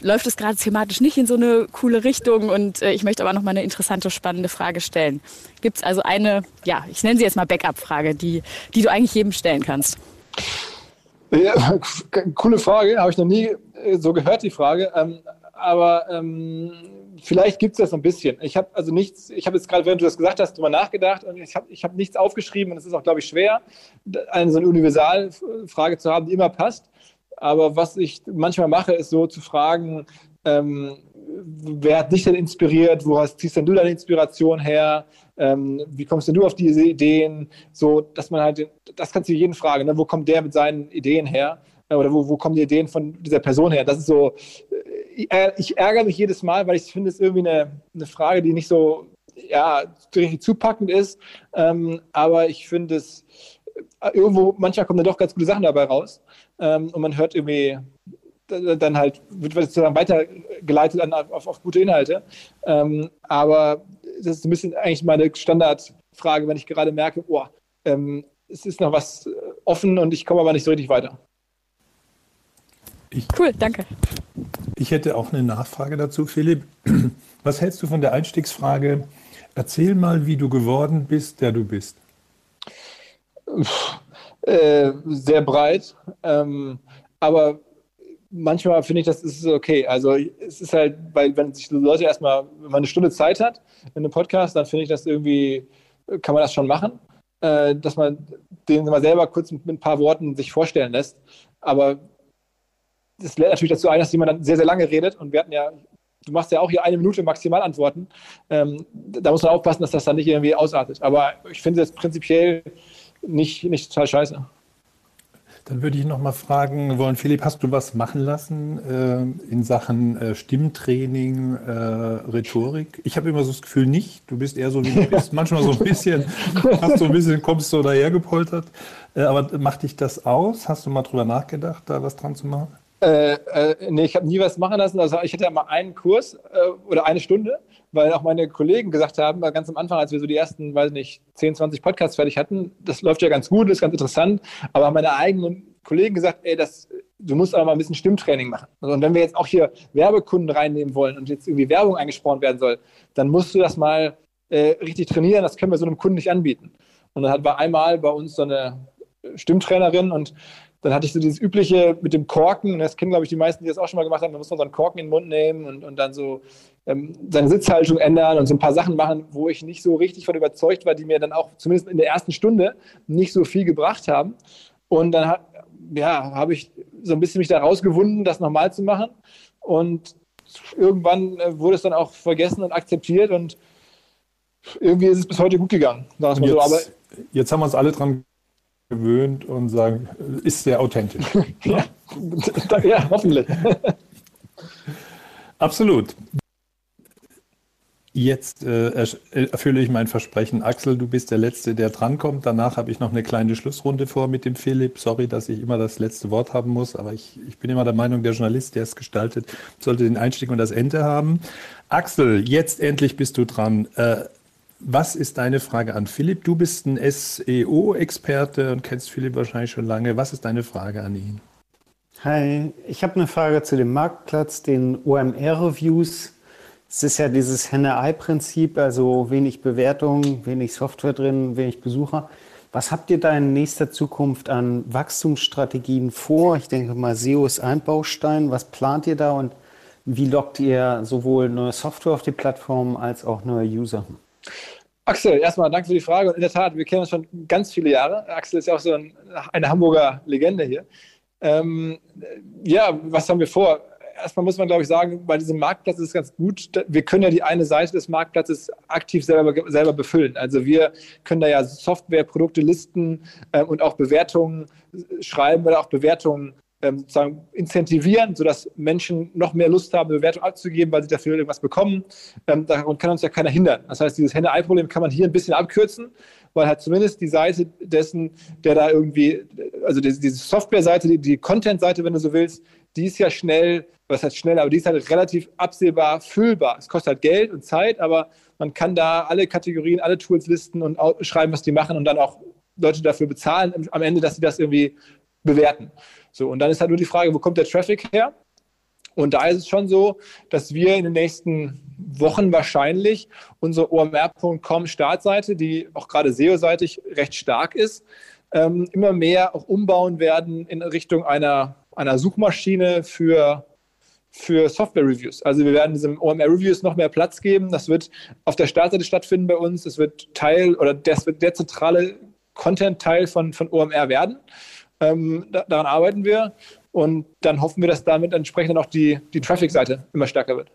läuft es gerade thematisch nicht in so eine coole Richtung und äh, ich möchte aber noch mal eine interessante, spannende Frage stellen. Gibt es also eine, ja, ich nenne sie jetzt mal Backup-Frage, die, die du eigentlich jedem stellen kannst? Ja, coole Frage, habe ich noch nie äh, so gehört, die Frage. Ähm, aber ähm, vielleicht gibt es das ein bisschen. Ich habe also nichts, ich habe jetzt gerade, während du das gesagt hast, darüber nachgedacht und ich habe ich hab nichts aufgeschrieben und es ist auch, glaube ich, schwer, eine so eine Universalfrage zu haben, die immer passt. Aber was ich manchmal mache, ist so zu fragen, ähm, wer hat dich denn inspiriert? Wo hast, ziehst denn du deine Inspiration her? Ähm, wie kommst denn du auf diese Ideen? So, dass man halt, das kannst du jeden fragen, ne? wo kommt der mit seinen Ideen her? Äh, oder wo, wo kommen die Ideen von dieser Person her? Das ist so, ich ärgere mich jedes Mal, weil ich finde, es irgendwie eine, eine Frage, die nicht so ja, richtig zupackend ist. Ähm, aber ich finde es äh, irgendwo, manchmal kommen da doch ganz gute Sachen dabei raus. Ähm, und man hört irgendwie dann halt, wird sozusagen weitergeleitet an, auf, auf gute Inhalte. Ähm, aber das ist ein bisschen eigentlich meine Standardfrage, wenn ich gerade merke, oh, es ist noch was offen und ich komme aber nicht so richtig weiter. Ich, cool, danke. Ich hätte auch eine Nachfrage dazu, Philipp. Was hältst du von der Einstiegsfrage? Erzähl mal, wie du geworden bist, der du bist. Äh, sehr breit, ähm, aber manchmal finde ich, das ist okay. Also es ist halt, weil wenn sich Leute erstmal, wenn man eine Stunde Zeit hat in einem Podcast, dann finde ich das irgendwie, kann man das schon machen, äh, dass man den mal selber kurz mit, ein paar Worten sich vorstellen lässt. Aber das lädt natürlich dazu ein, dass jemand dann sehr, sehr lange redet und wir hatten ja du machst ja auch hier eine Minute maximal antworten. Ähm, da muss man aufpassen, dass das dann nicht irgendwie ausartet. Aber ich finde das prinzipiell nicht, nicht total scheiße. Dann würde ich noch mal fragen wollen, Philipp, hast du was machen lassen äh, in Sachen äh, Stimmtraining, äh, Rhetorik? Ich habe immer so das Gefühl, nicht. Du bist eher so wie du bist. Manchmal so ein bisschen, hast so ein bisschen, kommst du daher gepoltert. Äh, aber macht dich das aus? Hast du mal drüber nachgedacht, da was dran zu machen? Äh, äh, nee, ich habe nie was machen lassen. Also ich hatte ja mal einen Kurs äh, oder eine Stunde, weil auch meine Kollegen gesagt haben, ganz am Anfang, als wir so die ersten, weiß nicht, 10, 20 Podcasts fertig hatten, das läuft ja ganz gut, ist ganz interessant, aber meine eigenen Kollegen gesagt, ey, das, du musst aber mal ein bisschen Stimmtraining machen. Also, und wenn wir jetzt auch hier Werbekunden reinnehmen wollen und jetzt irgendwie Werbung eingesprochen werden soll, dann musst du das mal äh, richtig trainieren, das können wir so einem Kunden nicht anbieten. Und dann war einmal bei uns so eine Stimmtrainerin und dann hatte ich so dieses übliche mit dem Korken, das kennen, glaube ich, die meisten, die das auch schon mal gemacht haben, da muss man so einen Korken in den Mund nehmen und, und dann so ähm, seine Sitzhaltung ändern und so ein paar Sachen machen, wo ich nicht so richtig von überzeugt war, die mir dann auch zumindest in der ersten Stunde nicht so viel gebracht haben. Und dann ja, habe ich so ein bisschen mich da rausgewunden, das nochmal zu machen. Und irgendwann äh, wurde es dann auch vergessen und akzeptiert und irgendwie ist es bis heute gut gegangen. Jetzt, so. Aber jetzt haben wir uns alle dran gewöhnt und sagen, ist sehr authentisch. ja, ja hoffentlich. Absolut. Jetzt äh, erfülle ich mein Versprechen. Axel, du bist der Letzte, der drankommt. Danach habe ich noch eine kleine Schlussrunde vor mit dem Philipp. Sorry, dass ich immer das letzte Wort haben muss, aber ich, ich bin immer der Meinung, der Journalist, der es gestaltet, sollte den Einstieg und das Ende haben. Axel, jetzt endlich bist du dran. Äh, was ist deine Frage an Philipp? Du bist ein SEO-Experte und kennst Philipp wahrscheinlich schon lange. Was ist deine Frage an ihn? Hi, ich habe eine Frage zu dem Marktplatz, den OMR-Reviews. Es ist ja dieses Henne-Ei-Prinzip, also wenig Bewertung, wenig Software drin, wenig Besucher. Was habt ihr da in nächster Zukunft an Wachstumsstrategien vor? Ich denke mal, SEO ist ein Baustein. Was plant ihr da und wie lockt ihr sowohl neue Software auf die Plattform als auch neue User? Axel, erstmal danke für die Frage. Und in der Tat, wir kennen uns schon ganz viele Jahre. Axel ist ja auch so ein, eine Hamburger Legende hier. Ähm, ja, was haben wir vor? Erstmal muss man, glaube ich, sagen, bei diesem Marktplatz ist es ganz gut. Wir können ja die eine Seite des Marktplatzes aktiv selber, selber befüllen. Also wir können da ja Software, Produkte listen äh, und auch Bewertungen schreiben oder auch Bewertungen ähm, incentivieren, sodass Menschen noch mehr Lust haben, Bewertung abzugeben, weil sie dafür irgendwas bekommen. Ähm, daran kann uns ja keiner hindern. Das heißt, dieses Henne-Ei-Problem kann man hier ein bisschen abkürzen, weil halt zumindest die Seite dessen, der da irgendwie, also diese, diese Software-Seite, die, die Content-Seite, wenn du so willst, die ist ja schnell, was heißt schnell, aber die ist halt relativ absehbar füllbar. Es kostet halt Geld und Zeit, aber man kann da alle Kategorien, alle Tools listen und schreiben, was die machen und dann auch Leute dafür bezahlen am Ende, dass sie das irgendwie bewerten. So, und dann ist halt nur die Frage, wo kommt der Traffic her? Und da ist es schon so, dass wir in den nächsten Wochen wahrscheinlich unsere omr.com Startseite, die auch gerade SEO-seitig recht stark ist, ähm, immer mehr auch umbauen werden in Richtung einer, einer Suchmaschine für, für Software-Reviews. Also wir werden diesem OMR-Reviews noch mehr Platz geben. Das wird auf der Startseite stattfinden bei uns. Das wird Teil oder das wird der zentrale Content-Teil von, von OMR werden. Ähm, da, daran arbeiten wir und dann hoffen wir, dass damit entsprechend auch die, die Traffic-Seite immer stärker wird.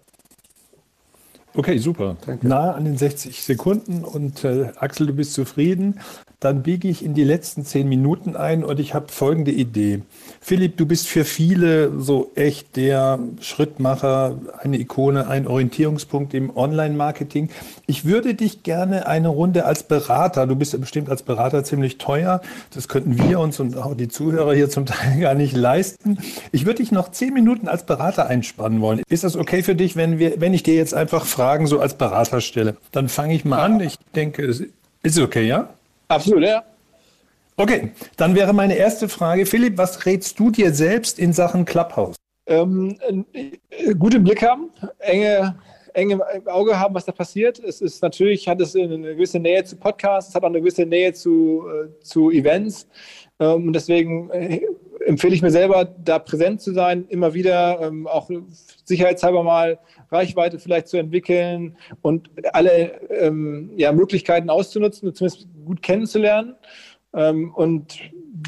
Okay, super. Danke. Nah an den 60 Sekunden und äh, Axel, du bist zufrieden. Dann biege ich in die letzten zehn Minuten ein und ich habe folgende Idee. Philipp, du bist für viele so echt der Schrittmacher, eine Ikone, ein Orientierungspunkt im Online-Marketing. Ich würde dich gerne eine Runde als Berater, du bist ja bestimmt als Berater ziemlich teuer, das könnten wir uns und auch die Zuhörer hier zum Teil gar nicht leisten. Ich würde dich noch zehn Minuten als Berater einspannen wollen. Ist das okay für dich, wenn, wir, wenn ich dir jetzt einfach Fragen so als Berater stelle? Dann fange ich mal an. Ich denke, es ist okay, ja? Absolut, ja. Okay, dann wäre meine erste Frage, Philipp, was rätst du dir selbst in Sachen Clubhouse? Ähm, äh, gut im Blick haben, enge, enge Auge haben, was da passiert. Es ist natürlich, hat es eine gewisse Nähe zu Podcasts, hat auch eine gewisse Nähe zu, äh, zu Events. Ähm, deswegen äh, empfehle ich mir selber, da präsent zu sein, immer wieder ähm, auch sicherheitshalber mal Reichweite vielleicht zu entwickeln und alle ähm, ja, Möglichkeiten auszunutzen und zumindest gut kennenzulernen. Ähm, und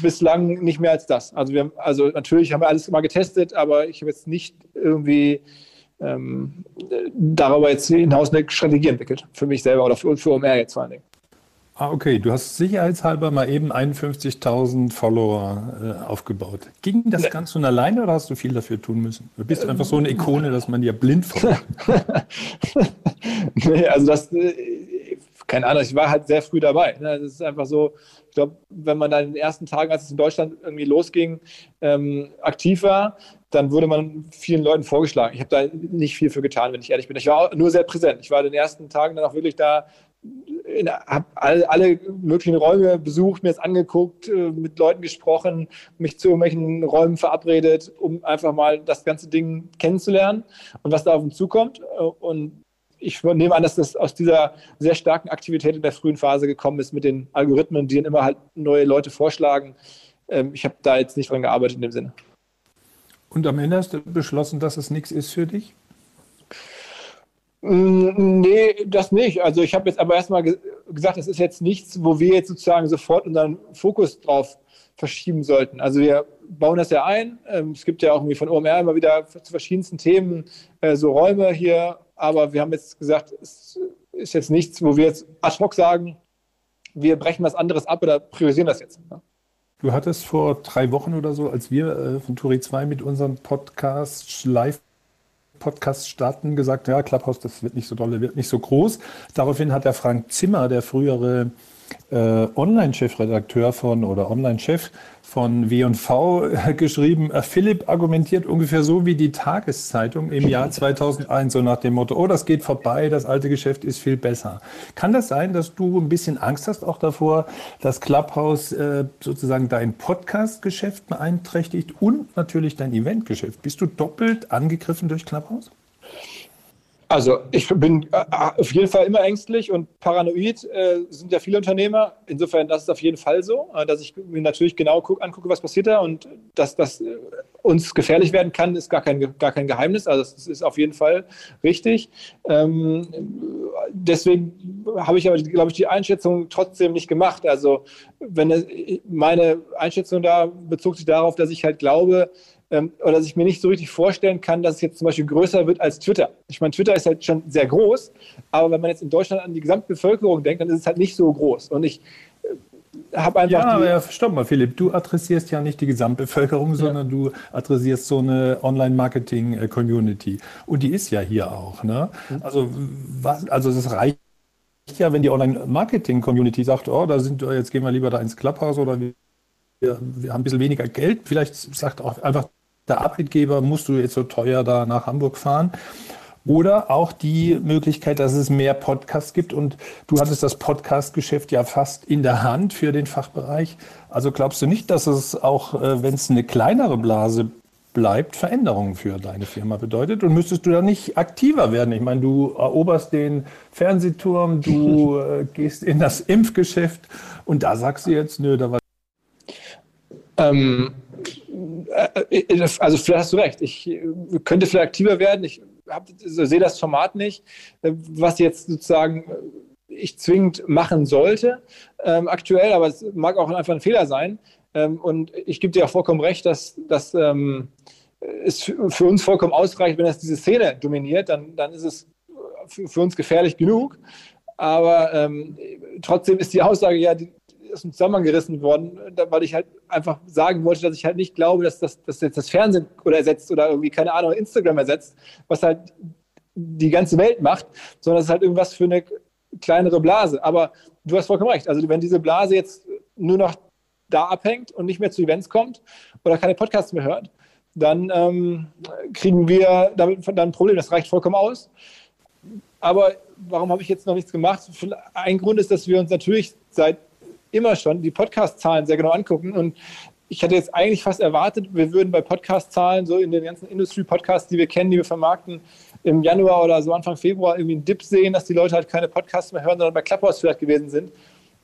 bislang nicht mehr als das. Also, wir, also natürlich haben wir alles mal getestet, aber ich habe jetzt nicht irgendwie ähm, darüber jetzt hinaus eine Strategie entwickelt. Für mich selber oder für, für OMR jetzt vor allen Dingen. Ah, okay. Du hast sicherheitshalber mal eben 51.000 Follower äh, aufgebaut. Ging das nee. ganz von alleine oder hast du viel dafür tun müssen? Du bist einfach so eine Ikone, dass man dir blind folgt. nee, also das, äh, keine Ahnung, ich war halt sehr früh dabei. Ne? Das ist einfach so, ich glaube, wenn man da in den ersten Tagen, als es in Deutschland irgendwie losging, ähm, aktiv war, dann wurde man vielen Leuten vorgeschlagen. Ich habe da nicht viel für getan, wenn ich ehrlich bin. Ich war nur sehr präsent. Ich war in den ersten Tagen dann auch wirklich da, habe alle, alle, möglichen Räume besucht, mir das angeguckt, äh, mit Leuten gesprochen, mich zu irgendwelchen Räumen verabredet, um einfach mal das ganze Ding kennenzulernen und was da auf uns zukommt. Äh, und ich nehme an, dass das aus dieser sehr starken Aktivität in der frühen Phase gekommen ist mit den Algorithmen, die dann immer halt neue Leute vorschlagen. Ähm, ich habe da jetzt nicht dran gearbeitet in dem Sinne. Und am Ende hast du beschlossen, dass es nichts ist für dich? Mm, nee, das nicht. Also ich habe jetzt aber erstmal ge gesagt, es ist jetzt nichts, wo wir jetzt sozusagen sofort unseren Fokus drauf verschieben sollten. Also wir bauen das ja ein. Ähm, es gibt ja auch irgendwie von OMR immer wieder zu verschiedensten Themen äh, so Räume hier. Aber wir haben jetzt gesagt, es ist jetzt nichts, wo wir jetzt ad hoc sagen, wir brechen was anderes ab oder priorisieren das jetzt. Ne? Du hattest vor drei Wochen oder so, als wir äh, von Turi 2 mit unserem Podcast live Podcast starten, gesagt, ja, Clubhouse, das wird nicht so dolle, wird nicht so groß. Daraufhin hat der Frank Zimmer, der frühere Online-Chefredakteur von oder Online-Chef von W&V geschrieben, äh, Philipp argumentiert ungefähr so wie die Tageszeitung im Jahr 2001, so nach dem Motto, oh, das geht vorbei, das alte Geschäft ist viel besser. Kann das sein, dass du ein bisschen Angst hast auch davor, dass Clubhouse äh, sozusagen dein Podcast-Geschäft beeinträchtigt und natürlich dein Event-Geschäft? Bist du doppelt angegriffen durch Clubhouse? Also ich bin äh, auf jeden Fall immer ängstlich und paranoid äh, sind ja viele Unternehmer. Insofern, das ist auf jeden Fall so, äh, dass ich mir natürlich genau guck, angucke, was passiert da und dass das äh, uns gefährlich werden kann, ist gar kein, gar kein Geheimnis. Also das ist auf jeden Fall richtig. Ähm, deswegen habe ich aber, glaube ich, die Einschätzung trotzdem nicht gemacht. Also wenn es, meine Einschätzung da bezog sich darauf, dass ich halt glaube, ähm, oder dass ich mir nicht so richtig vorstellen kann, dass es jetzt zum Beispiel größer wird als Twitter. Ich meine, Twitter ist halt schon sehr groß, aber wenn man jetzt in Deutschland an die Gesamtbevölkerung denkt, dann ist es halt nicht so groß. Und ich äh, habe einfach. Ja, aber stopp mal, Philipp, du adressierst ja nicht die Gesamtbevölkerung, sondern ja. du adressierst so eine Online-Marketing-Community. Und die ist ja hier auch. Ne? Mhm. Also, was, also das reicht ja, wenn die Online-Marketing-Community sagt, oh, da sind jetzt gehen wir lieber da ins Clubhouse oder wir, wir haben ein bisschen weniger Geld. Vielleicht sagt auch einfach der Arbeitgeber, musst du jetzt so teuer da nach Hamburg fahren. Oder auch die Möglichkeit, dass es mehr Podcasts gibt. Und du hattest das Podcast-Geschäft ja fast in der Hand für den Fachbereich. Also glaubst du nicht, dass es auch, äh, wenn es eine kleinere Blase bleibt, Veränderungen für deine Firma bedeutet? Und müsstest du da nicht aktiver werden? Ich meine, du eroberst den Fernsehturm, du äh, gehst in das Impfgeschäft und da sagst du jetzt, nö, da war. Ähm, äh, äh, also vielleicht hast du recht. Ich äh, könnte vielleicht aktiver werden. Ich sehe das Format nicht, was jetzt sozusagen ich zwingend machen sollte ähm, aktuell, aber es mag auch einfach ein Fehler sein. Ähm, und ich gebe dir auch vollkommen recht, dass, dass ähm, es für uns vollkommen ausreicht, wenn es diese Szene dominiert, dann, dann ist es für uns gefährlich genug. Aber ähm, trotzdem ist die Aussage ja, die, aus dem Zusammenhang gerissen worden, weil ich halt einfach sagen wollte, dass ich halt nicht glaube, dass das, dass jetzt das Fernsehen oder ersetzt oder irgendwie, keine Ahnung, Instagram ersetzt, was halt die ganze Welt macht, sondern es ist halt irgendwas für eine kleinere Blase. Aber du hast vollkommen recht. Also wenn diese Blase jetzt nur noch da abhängt und nicht mehr zu Events kommt oder keine Podcasts mehr hört, dann ähm, kriegen wir damit dann ein Problem. Das reicht vollkommen aus. Aber warum habe ich jetzt noch nichts gemacht? Ein Grund ist, dass wir uns natürlich seit immer schon die Podcast-Zahlen sehr genau angucken. Und ich hatte jetzt eigentlich fast erwartet, wir würden bei Podcast-Zahlen, so in den ganzen Industry-Podcasts, die wir kennen, die wir vermarkten, im Januar oder so Anfang Februar irgendwie einen Dip sehen, dass die Leute halt keine Podcasts mehr hören, sondern bei Clubhouse vielleicht gewesen sind.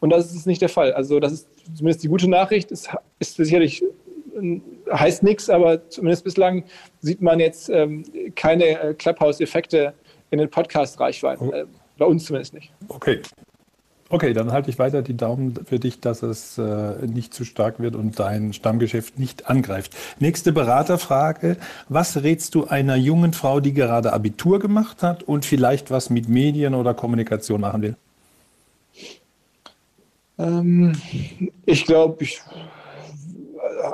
Und das ist nicht der Fall. Also das ist zumindest die gute Nachricht. Es ist sicherlich heißt nichts, aber zumindest bislang sieht man jetzt ähm, keine äh, Clubhouse-Effekte in den Podcast-Reichweiten. Oh. Äh, bei uns zumindest nicht. Okay. Okay, dann halte ich weiter die Daumen für dich, dass es äh, nicht zu stark wird und dein Stammgeschäft nicht angreift. Nächste Beraterfrage. Was rätst du einer jungen Frau, die gerade Abitur gemacht hat und vielleicht was mit Medien oder Kommunikation machen will? Ähm, ich glaube, ich,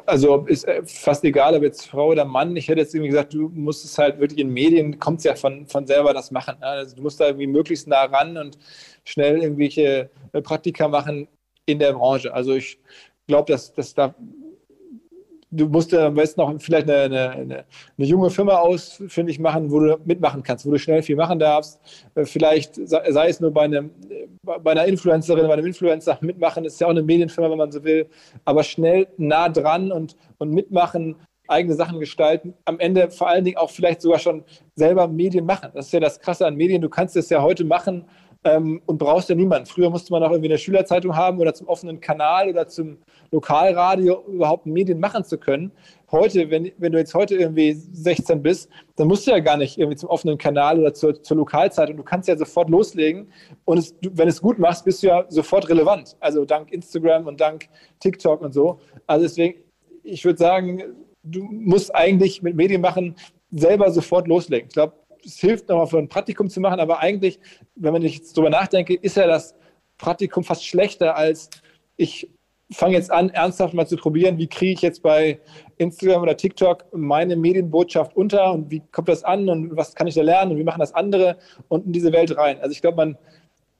also ist fast egal, ob jetzt Frau oder Mann. Ich hätte jetzt irgendwie gesagt, du musst es halt wirklich in Medien, kommt es ja von, von selber das machen. Ne? Also du musst da irgendwie möglichst nah ran und schnell irgendwelche äh, Praktika machen in der Branche. Also ich glaube, dass, dass da du musst ja am besten noch vielleicht eine, eine, eine, eine junge Firma ausfindig machen, wo du mitmachen kannst, wo du schnell viel machen darfst. Äh, vielleicht sei es nur bei, einem, bei einer Influencerin, bei einem Influencer mitmachen, ist ja auch eine Medienfirma, wenn man so will, aber schnell nah dran und, und mitmachen, eigene Sachen gestalten, am Ende vor allen Dingen auch vielleicht sogar schon selber Medien machen. Das ist ja das Krasse an Medien, du kannst es ja heute machen ähm, und brauchst ja niemanden. Früher musste man auch irgendwie eine Schülerzeitung haben oder zum offenen Kanal oder zum Lokalradio überhaupt Medien machen zu können. Heute, wenn, wenn du jetzt heute irgendwie 16 bist, dann musst du ja gar nicht irgendwie zum offenen Kanal oder zur, zur Lokalzeitung. Du kannst ja sofort loslegen und es, wenn es gut machst, bist du ja sofort relevant. Also dank Instagram und dank TikTok und so. Also deswegen, ich würde sagen, du musst eigentlich mit Medien machen selber sofort loslegen. Ich glaube, es hilft nochmal für ein Praktikum zu machen, aber eigentlich, wenn man jetzt darüber nachdenke, ist ja das Praktikum fast schlechter als ich fange jetzt an, ernsthaft mal zu probieren, wie kriege ich jetzt bei Instagram oder TikTok meine Medienbotschaft unter und wie kommt das an und was kann ich da lernen und wie machen das andere und in diese Welt rein. Also ich glaube, man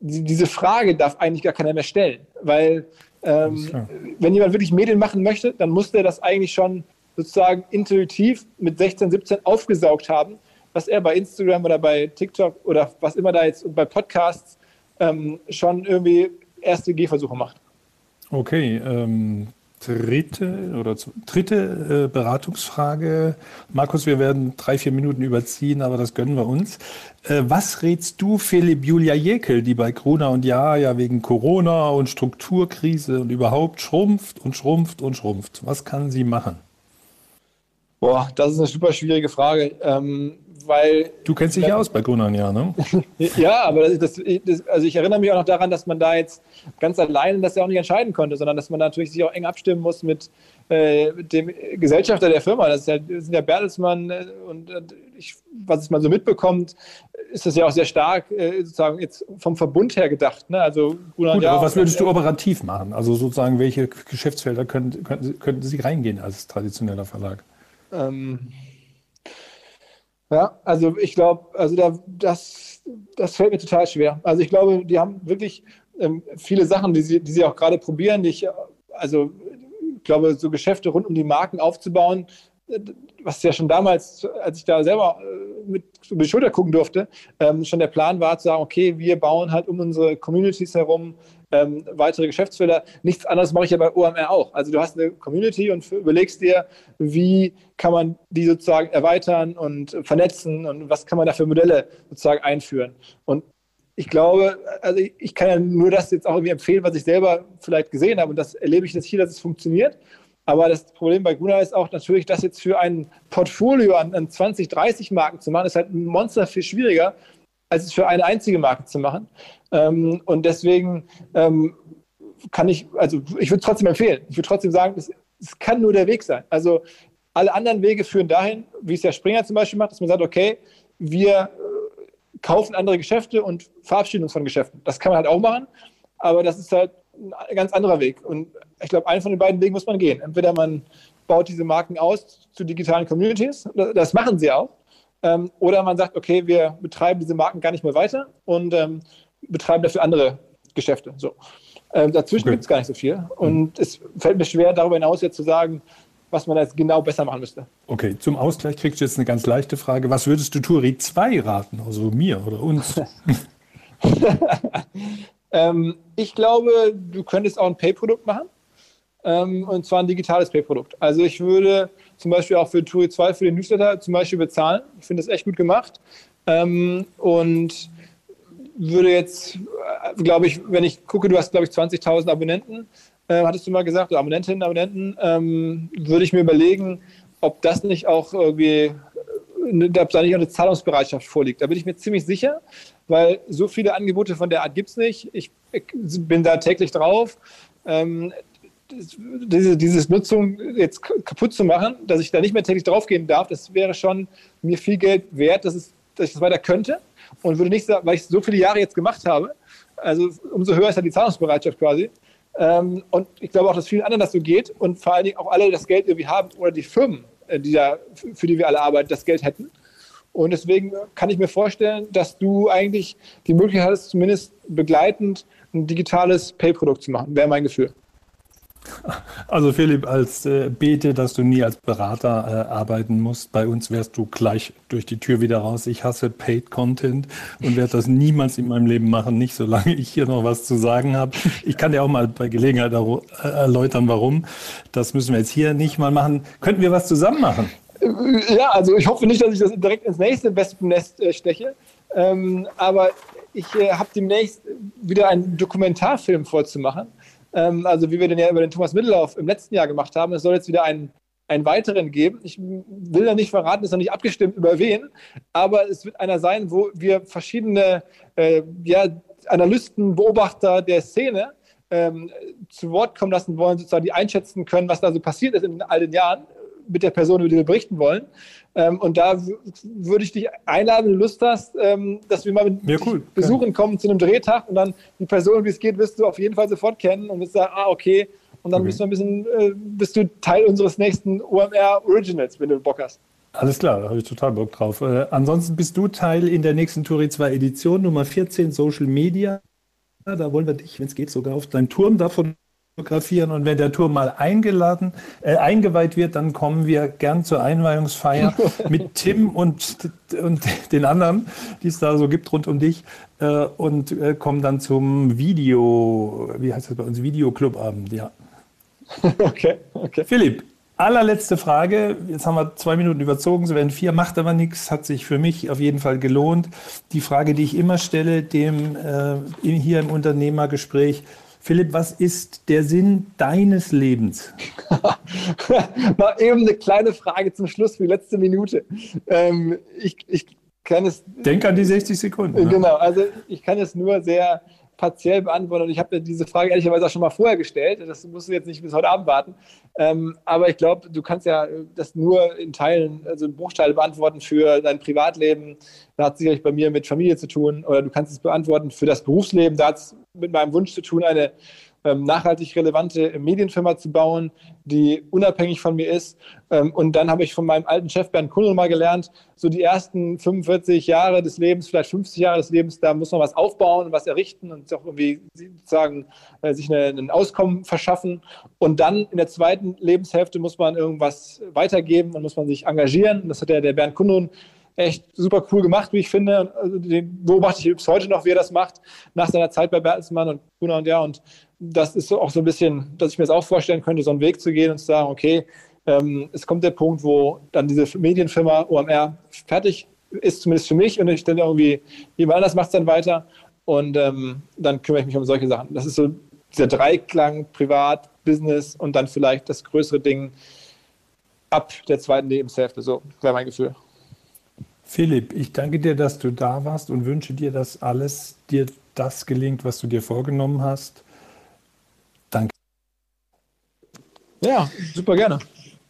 diese Frage darf eigentlich gar keiner mehr stellen, weil ähm, wenn jemand wirklich Medien machen möchte, dann muss der das eigentlich schon sozusagen intuitiv mit 16, 17 aufgesaugt haben was er bei Instagram oder bei TikTok oder was immer da jetzt bei Podcasts ähm, schon irgendwie erste Gehversuche macht. Okay, ähm, dritte oder dritte äh, Beratungsfrage. Markus, wir werden drei, vier Minuten überziehen, aber das gönnen wir uns. Äh, was rätst du Philipp Julia Jekel, die bei Corona und Ja ja wegen Corona und Strukturkrise und überhaupt schrumpft und schrumpft und schrumpft? Was kann sie machen? Boah, das ist eine super schwierige Frage. Ähm, weil. Du kennst dich ja aus bei Gunnar, ja, ne? ja, aber das, das, das, also ich erinnere mich auch noch daran, dass man da jetzt ganz alleine das ja auch nicht entscheiden konnte, sondern dass man natürlich sich auch eng abstimmen muss mit, äh, dem Gesellschafter der Firma. Das, ja, das sind ja Bertelsmann äh, und, ich, was man so mitbekommt, ist das ja auch sehr stark äh, sozusagen jetzt vom Verbund her gedacht. Ne? Also Gut, ja, aber was würdest du operativ machen? Also sozusagen, welche Geschäftsfelder könnten, könnten, könnten Sie reingehen als traditioneller Verlag? Ähm, ja, also ich glaube, also da, das, das fällt mir total schwer. Also ich glaube, die haben wirklich ähm, viele Sachen, die sie, die sie auch gerade probieren. Die ich, also ich glaube, so Geschäfte rund um die Marken aufzubauen, was ja schon damals, als ich da selber äh, mit über die Schulter gucken durfte, ähm, schon der Plan war zu sagen, okay, wir bauen halt um unsere Communities herum ähm, weitere Geschäftsfelder. Nichts anderes mache ich ja bei OMR auch. Also du hast eine Community und überlegst dir, wie kann man die sozusagen erweitern und vernetzen und was kann man da für Modelle sozusagen einführen. Und ich glaube, also ich kann ja nur das jetzt auch irgendwie empfehlen, was ich selber vielleicht gesehen habe und das erlebe ich jetzt hier, dass es funktioniert. Aber das Problem bei Guna ist auch natürlich, das jetzt für ein Portfolio an, an 20, 30 Marken zu machen, ist halt ein Monster viel schwieriger, als es für eine einzige Marke zu machen. Ähm, und deswegen ähm, kann ich, also ich würde trotzdem empfehlen, ich würde trotzdem sagen, es, es kann nur der Weg sein. Also alle anderen Wege führen dahin, wie es der Springer zum Beispiel macht, dass man sagt, okay, wir äh, kaufen andere Geschäfte und verabschieden uns von Geschäften. Das kann man halt auch machen, aber das ist halt ein ganz anderer Weg. Und ich glaube, einen von den beiden Wegen muss man gehen. Entweder man baut diese Marken aus zu digitalen Communities, das machen sie auch, ähm, oder man sagt, okay, wir betreiben diese Marken gar nicht mehr weiter und ähm, betreiben dafür andere Geschäfte. So. Ähm, dazwischen okay. gibt es gar nicht so viel. Und es fällt mir schwer, darüber hinaus jetzt zu sagen, was man da jetzt genau besser machen müsste. Okay, zum Ausgleich kriegst du jetzt eine ganz leichte Frage. Was würdest du Turi 2 raten? Also mir oder uns? ähm, ich glaube, du könntest auch ein Pay-Produkt machen. Ähm, und zwar ein digitales Pay-Produkt. Also ich würde zum Beispiel auch für Turi 2 für den Newsletter zum Beispiel bezahlen. Ich finde das echt gut gemacht. Ähm, und würde jetzt, äh, glaube ich, wenn ich gucke, du hast, glaube ich, 20.000 Abonnenten, äh, hattest du mal gesagt, oder Abonnentinnen, Abonnenten, ähm, würde ich mir überlegen, ob das nicht auch irgendwie, äh, ob da nicht auch eine Zahlungsbereitschaft vorliegt. Da bin ich mir ziemlich sicher, weil so viele Angebote von der Art gibt es nicht. Ich, ich, bin da täglich drauf. Ähm, diese, diese Nutzung jetzt kaputt zu machen, dass ich da nicht mehr täglich draufgehen darf, das wäre schon mir viel Geld wert, dass, es, dass ich das weiter könnte und würde nicht sagen, weil ich so viele Jahre jetzt gemacht habe, also umso höher ist dann die Zahlungsbereitschaft quasi. Ähm, und ich glaube auch, dass vielen anderen das so geht und vor allen Dingen auch alle das Geld irgendwie haben oder die Firmen, äh, die da, für die wir alle arbeiten, das Geld hätten. Und deswegen kann ich mir vorstellen, dass du eigentlich die Möglichkeit hast, zumindest begleitend ein digitales Pay-Produkt zu machen, wäre mein Gefühl. Also Philipp, als äh, bete, dass du nie als Berater äh, arbeiten musst. Bei uns wärst du gleich durch die Tür wieder raus. Ich hasse Paid Content und werde das niemals in meinem Leben machen, nicht solange ich hier noch was zu sagen habe. Ich kann dir auch mal bei Gelegenheit äh, erläutern, warum. Das müssen wir jetzt hier nicht mal machen. Könnten wir was zusammen machen? Ja, also ich hoffe nicht, dass ich das direkt ins nächste Wespennest äh, steche. Ähm, aber ich äh, habe demnächst wieder einen Dokumentarfilm vorzumachen ähm, also wie wir den ja über den Thomas Mittellauf im letzten Jahr gemacht haben. Es soll jetzt wieder einen, einen weiteren geben. Ich will da nicht verraten, ist noch nicht abgestimmt über wen, aber es wird einer sein, wo wir verschiedene äh, ja, Analysten, Beobachter der Szene ähm, zu Wort kommen lassen wollen, sozusagen die einschätzen können, was da so passiert ist in all den Jahren mit der Person, über die wir berichten wollen. Ähm, und da würde ich dich einladen, wenn du Lust hast, ähm, dass wir mal mit ja, cool. besuchen kommen zu einem Drehtag und dann die Person, wie es geht, wirst du auf jeden Fall sofort kennen und wirst sagen, ah, okay. Und dann okay. bist du ein bisschen, äh, bist du Teil unseres nächsten OMR Originals, wenn du Bock hast. Alles klar, da habe ich total Bock drauf. Äh, ansonsten bist du Teil in der nächsten Touri 2 Edition, Nummer 14, Social Media. Da wollen wir dich, wenn es geht, sogar auf deinen Turm davon fotografieren und wenn der Turm mal eingeladen, äh, eingeweiht wird, dann kommen wir gern zur Einweihungsfeier mit Tim und, und den anderen, die es da so gibt rund um dich äh, und äh, kommen dann zum Video, wie heißt das bei uns, Videoclubabend, ja. Okay, okay. Philipp, allerletzte Frage. Jetzt haben wir zwei Minuten überzogen, so werden vier, macht aber nichts, hat sich für mich auf jeden Fall gelohnt. Die Frage, die ich immer stelle, dem äh, hier im Unternehmergespräch, Philipp, was ist der Sinn deines Lebens? Mal eben eine kleine Frage zum Schluss für die letzte Minute. Ähm, ich, ich kann es. Denk an die 60 Sekunden. Ne? Genau, also ich kann es nur sehr partiell beantworten. Und ich habe diese Frage ehrlicherweise auch schon mal vorher gestellt. Das musst du jetzt nicht bis heute Abend warten. Ähm, aber ich glaube, du kannst ja das nur in Teilen, also in Bruchteile beantworten für dein Privatleben. Da hat es sicherlich bei mir mit Familie zu tun. Oder du kannst es beantworten für das Berufsleben. Da hat es mit meinem Wunsch zu tun, eine nachhaltig relevante Medienfirma zu bauen, die unabhängig von mir ist. Ähm, und dann habe ich von meinem alten Chef Bernd Kunnel mal gelernt, so die ersten 45 Jahre des Lebens, vielleicht 50 Jahre des Lebens, da muss man was aufbauen, was errichten und auch irgendwie sozusagen äh, sich ein Auskommen verschaffen. Und dann in der zweiten Lebenshälfte muss man irgendwas weitergeben und muss man sich engagieren. Das hat ja der Bernd Kunnel echt super cool gemacht, wie ich finde. Also den beobachte ich bis heute noch, wie er das macht, nach seiner Zeit bei Bertelsmann und Gruner und ja. Und das ist auch so ein bisschen, dass ich mir das auch vorstellen könnte, so einen Weg zu gehen und zu sagen, okay, ähm, es kommt der Punkt, wo dann diese Medienfirma OMR fertig ist, zumindest für mich, und ich dann irgendwie, jemand anders macht es dann weiter und ähm, dann kümmere ich mich um solche Sachen. Das ist so dieser Dreiklang, Privat, Business und dann vielleicht das größere Ding ab der zweiten Lebenshälfte. So wäre mein Gefühl. Philipp, ich danke dir, dass du da warst und wünsche dir, dass alles dir das gelingt, was du dir vorgenommen hast. Danke. Ja, super gerne.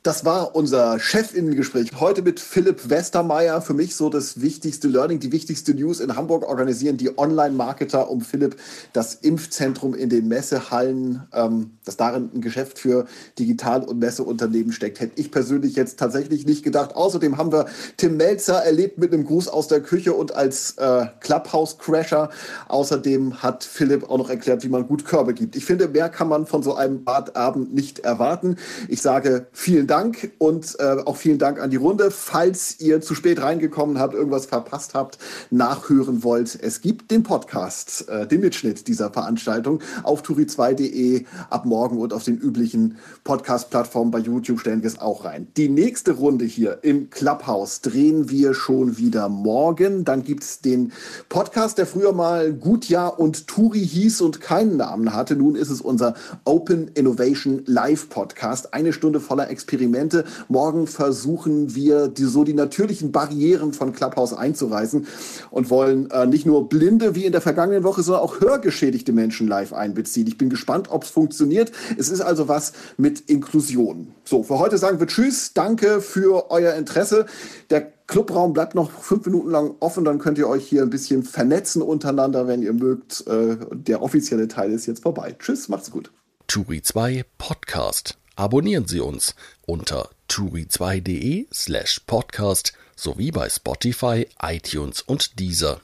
Das war unser Chefinnengespräch heute mit Philipp Westermeier. Für mich so das wichtigste Learning, die wichtigste News in Hamburg organisieren die Online-Marketer um Philipp das Impfzentrum in den Messehallen, ähm, dass darin ein Geschäft für Digital- und Messeunternehmen steckt. Hätte ich persönlich jetzt tatsächlich nicht gedacht. Außerdem haben wir Tim Melzer erlebt mit einem Gruß aus der Küche und als äh, Clubhouse-Crasher. Außerdem hat Philipp auch noch erklärt, wie man gut Körbe gibt. Ich finde, mehr kann man von so einem Badabend nicht erwarten. Ich sage vielen Dank. Dank und äh, auch vielen Dank an die Runde. Falls ihr zu spät reingekommen habt, irgendwas verpasst habt, nachhören wollt, es gibt den Podcast, äh, den Mitschnitt dieser Veranstaltung auf turi2.de ab morgen und auf den üblichen Podcast-Plattformen bei YouTube stellen wir es auch rein. Die nächste Runde hier im Clubhouse drehen wir schon wieder morgen. Dann gibt es den Podcast, der früher mal Gutjahr und Turi hieß und keinen Namen hatte. Nun ist es unser Open Innovation Live Podcast. Eine Stunde voller Experimente. Morgen versuchen wir die, so die natürlichen Barrieren von Clubhouse einzureißen und wollen äh, nicht nur Blinde wie in der vergangenen Woche, sondern auch hörgeschädigte Menschen live einbeziehen. Ich bin gespannt, ob es funktioniert. Es ist also was mit Inklusion. So, für heute sagen wir Tschüss. Danke für euer Interesse. Der Clubraum bleibt noch fünf Minuten lang offen, dann könnt ihr euch hier ein bisschen vernetzen untereinander, wenn ihr mögt. Äh, der offizielle Teil ist jetzt vorbei. Tschüss, macht's gut. Turi 2 Podcast. Abonnieren Sie uns unter turi2.de slash podcast sowie bei Spotify, iTunes und Deezer.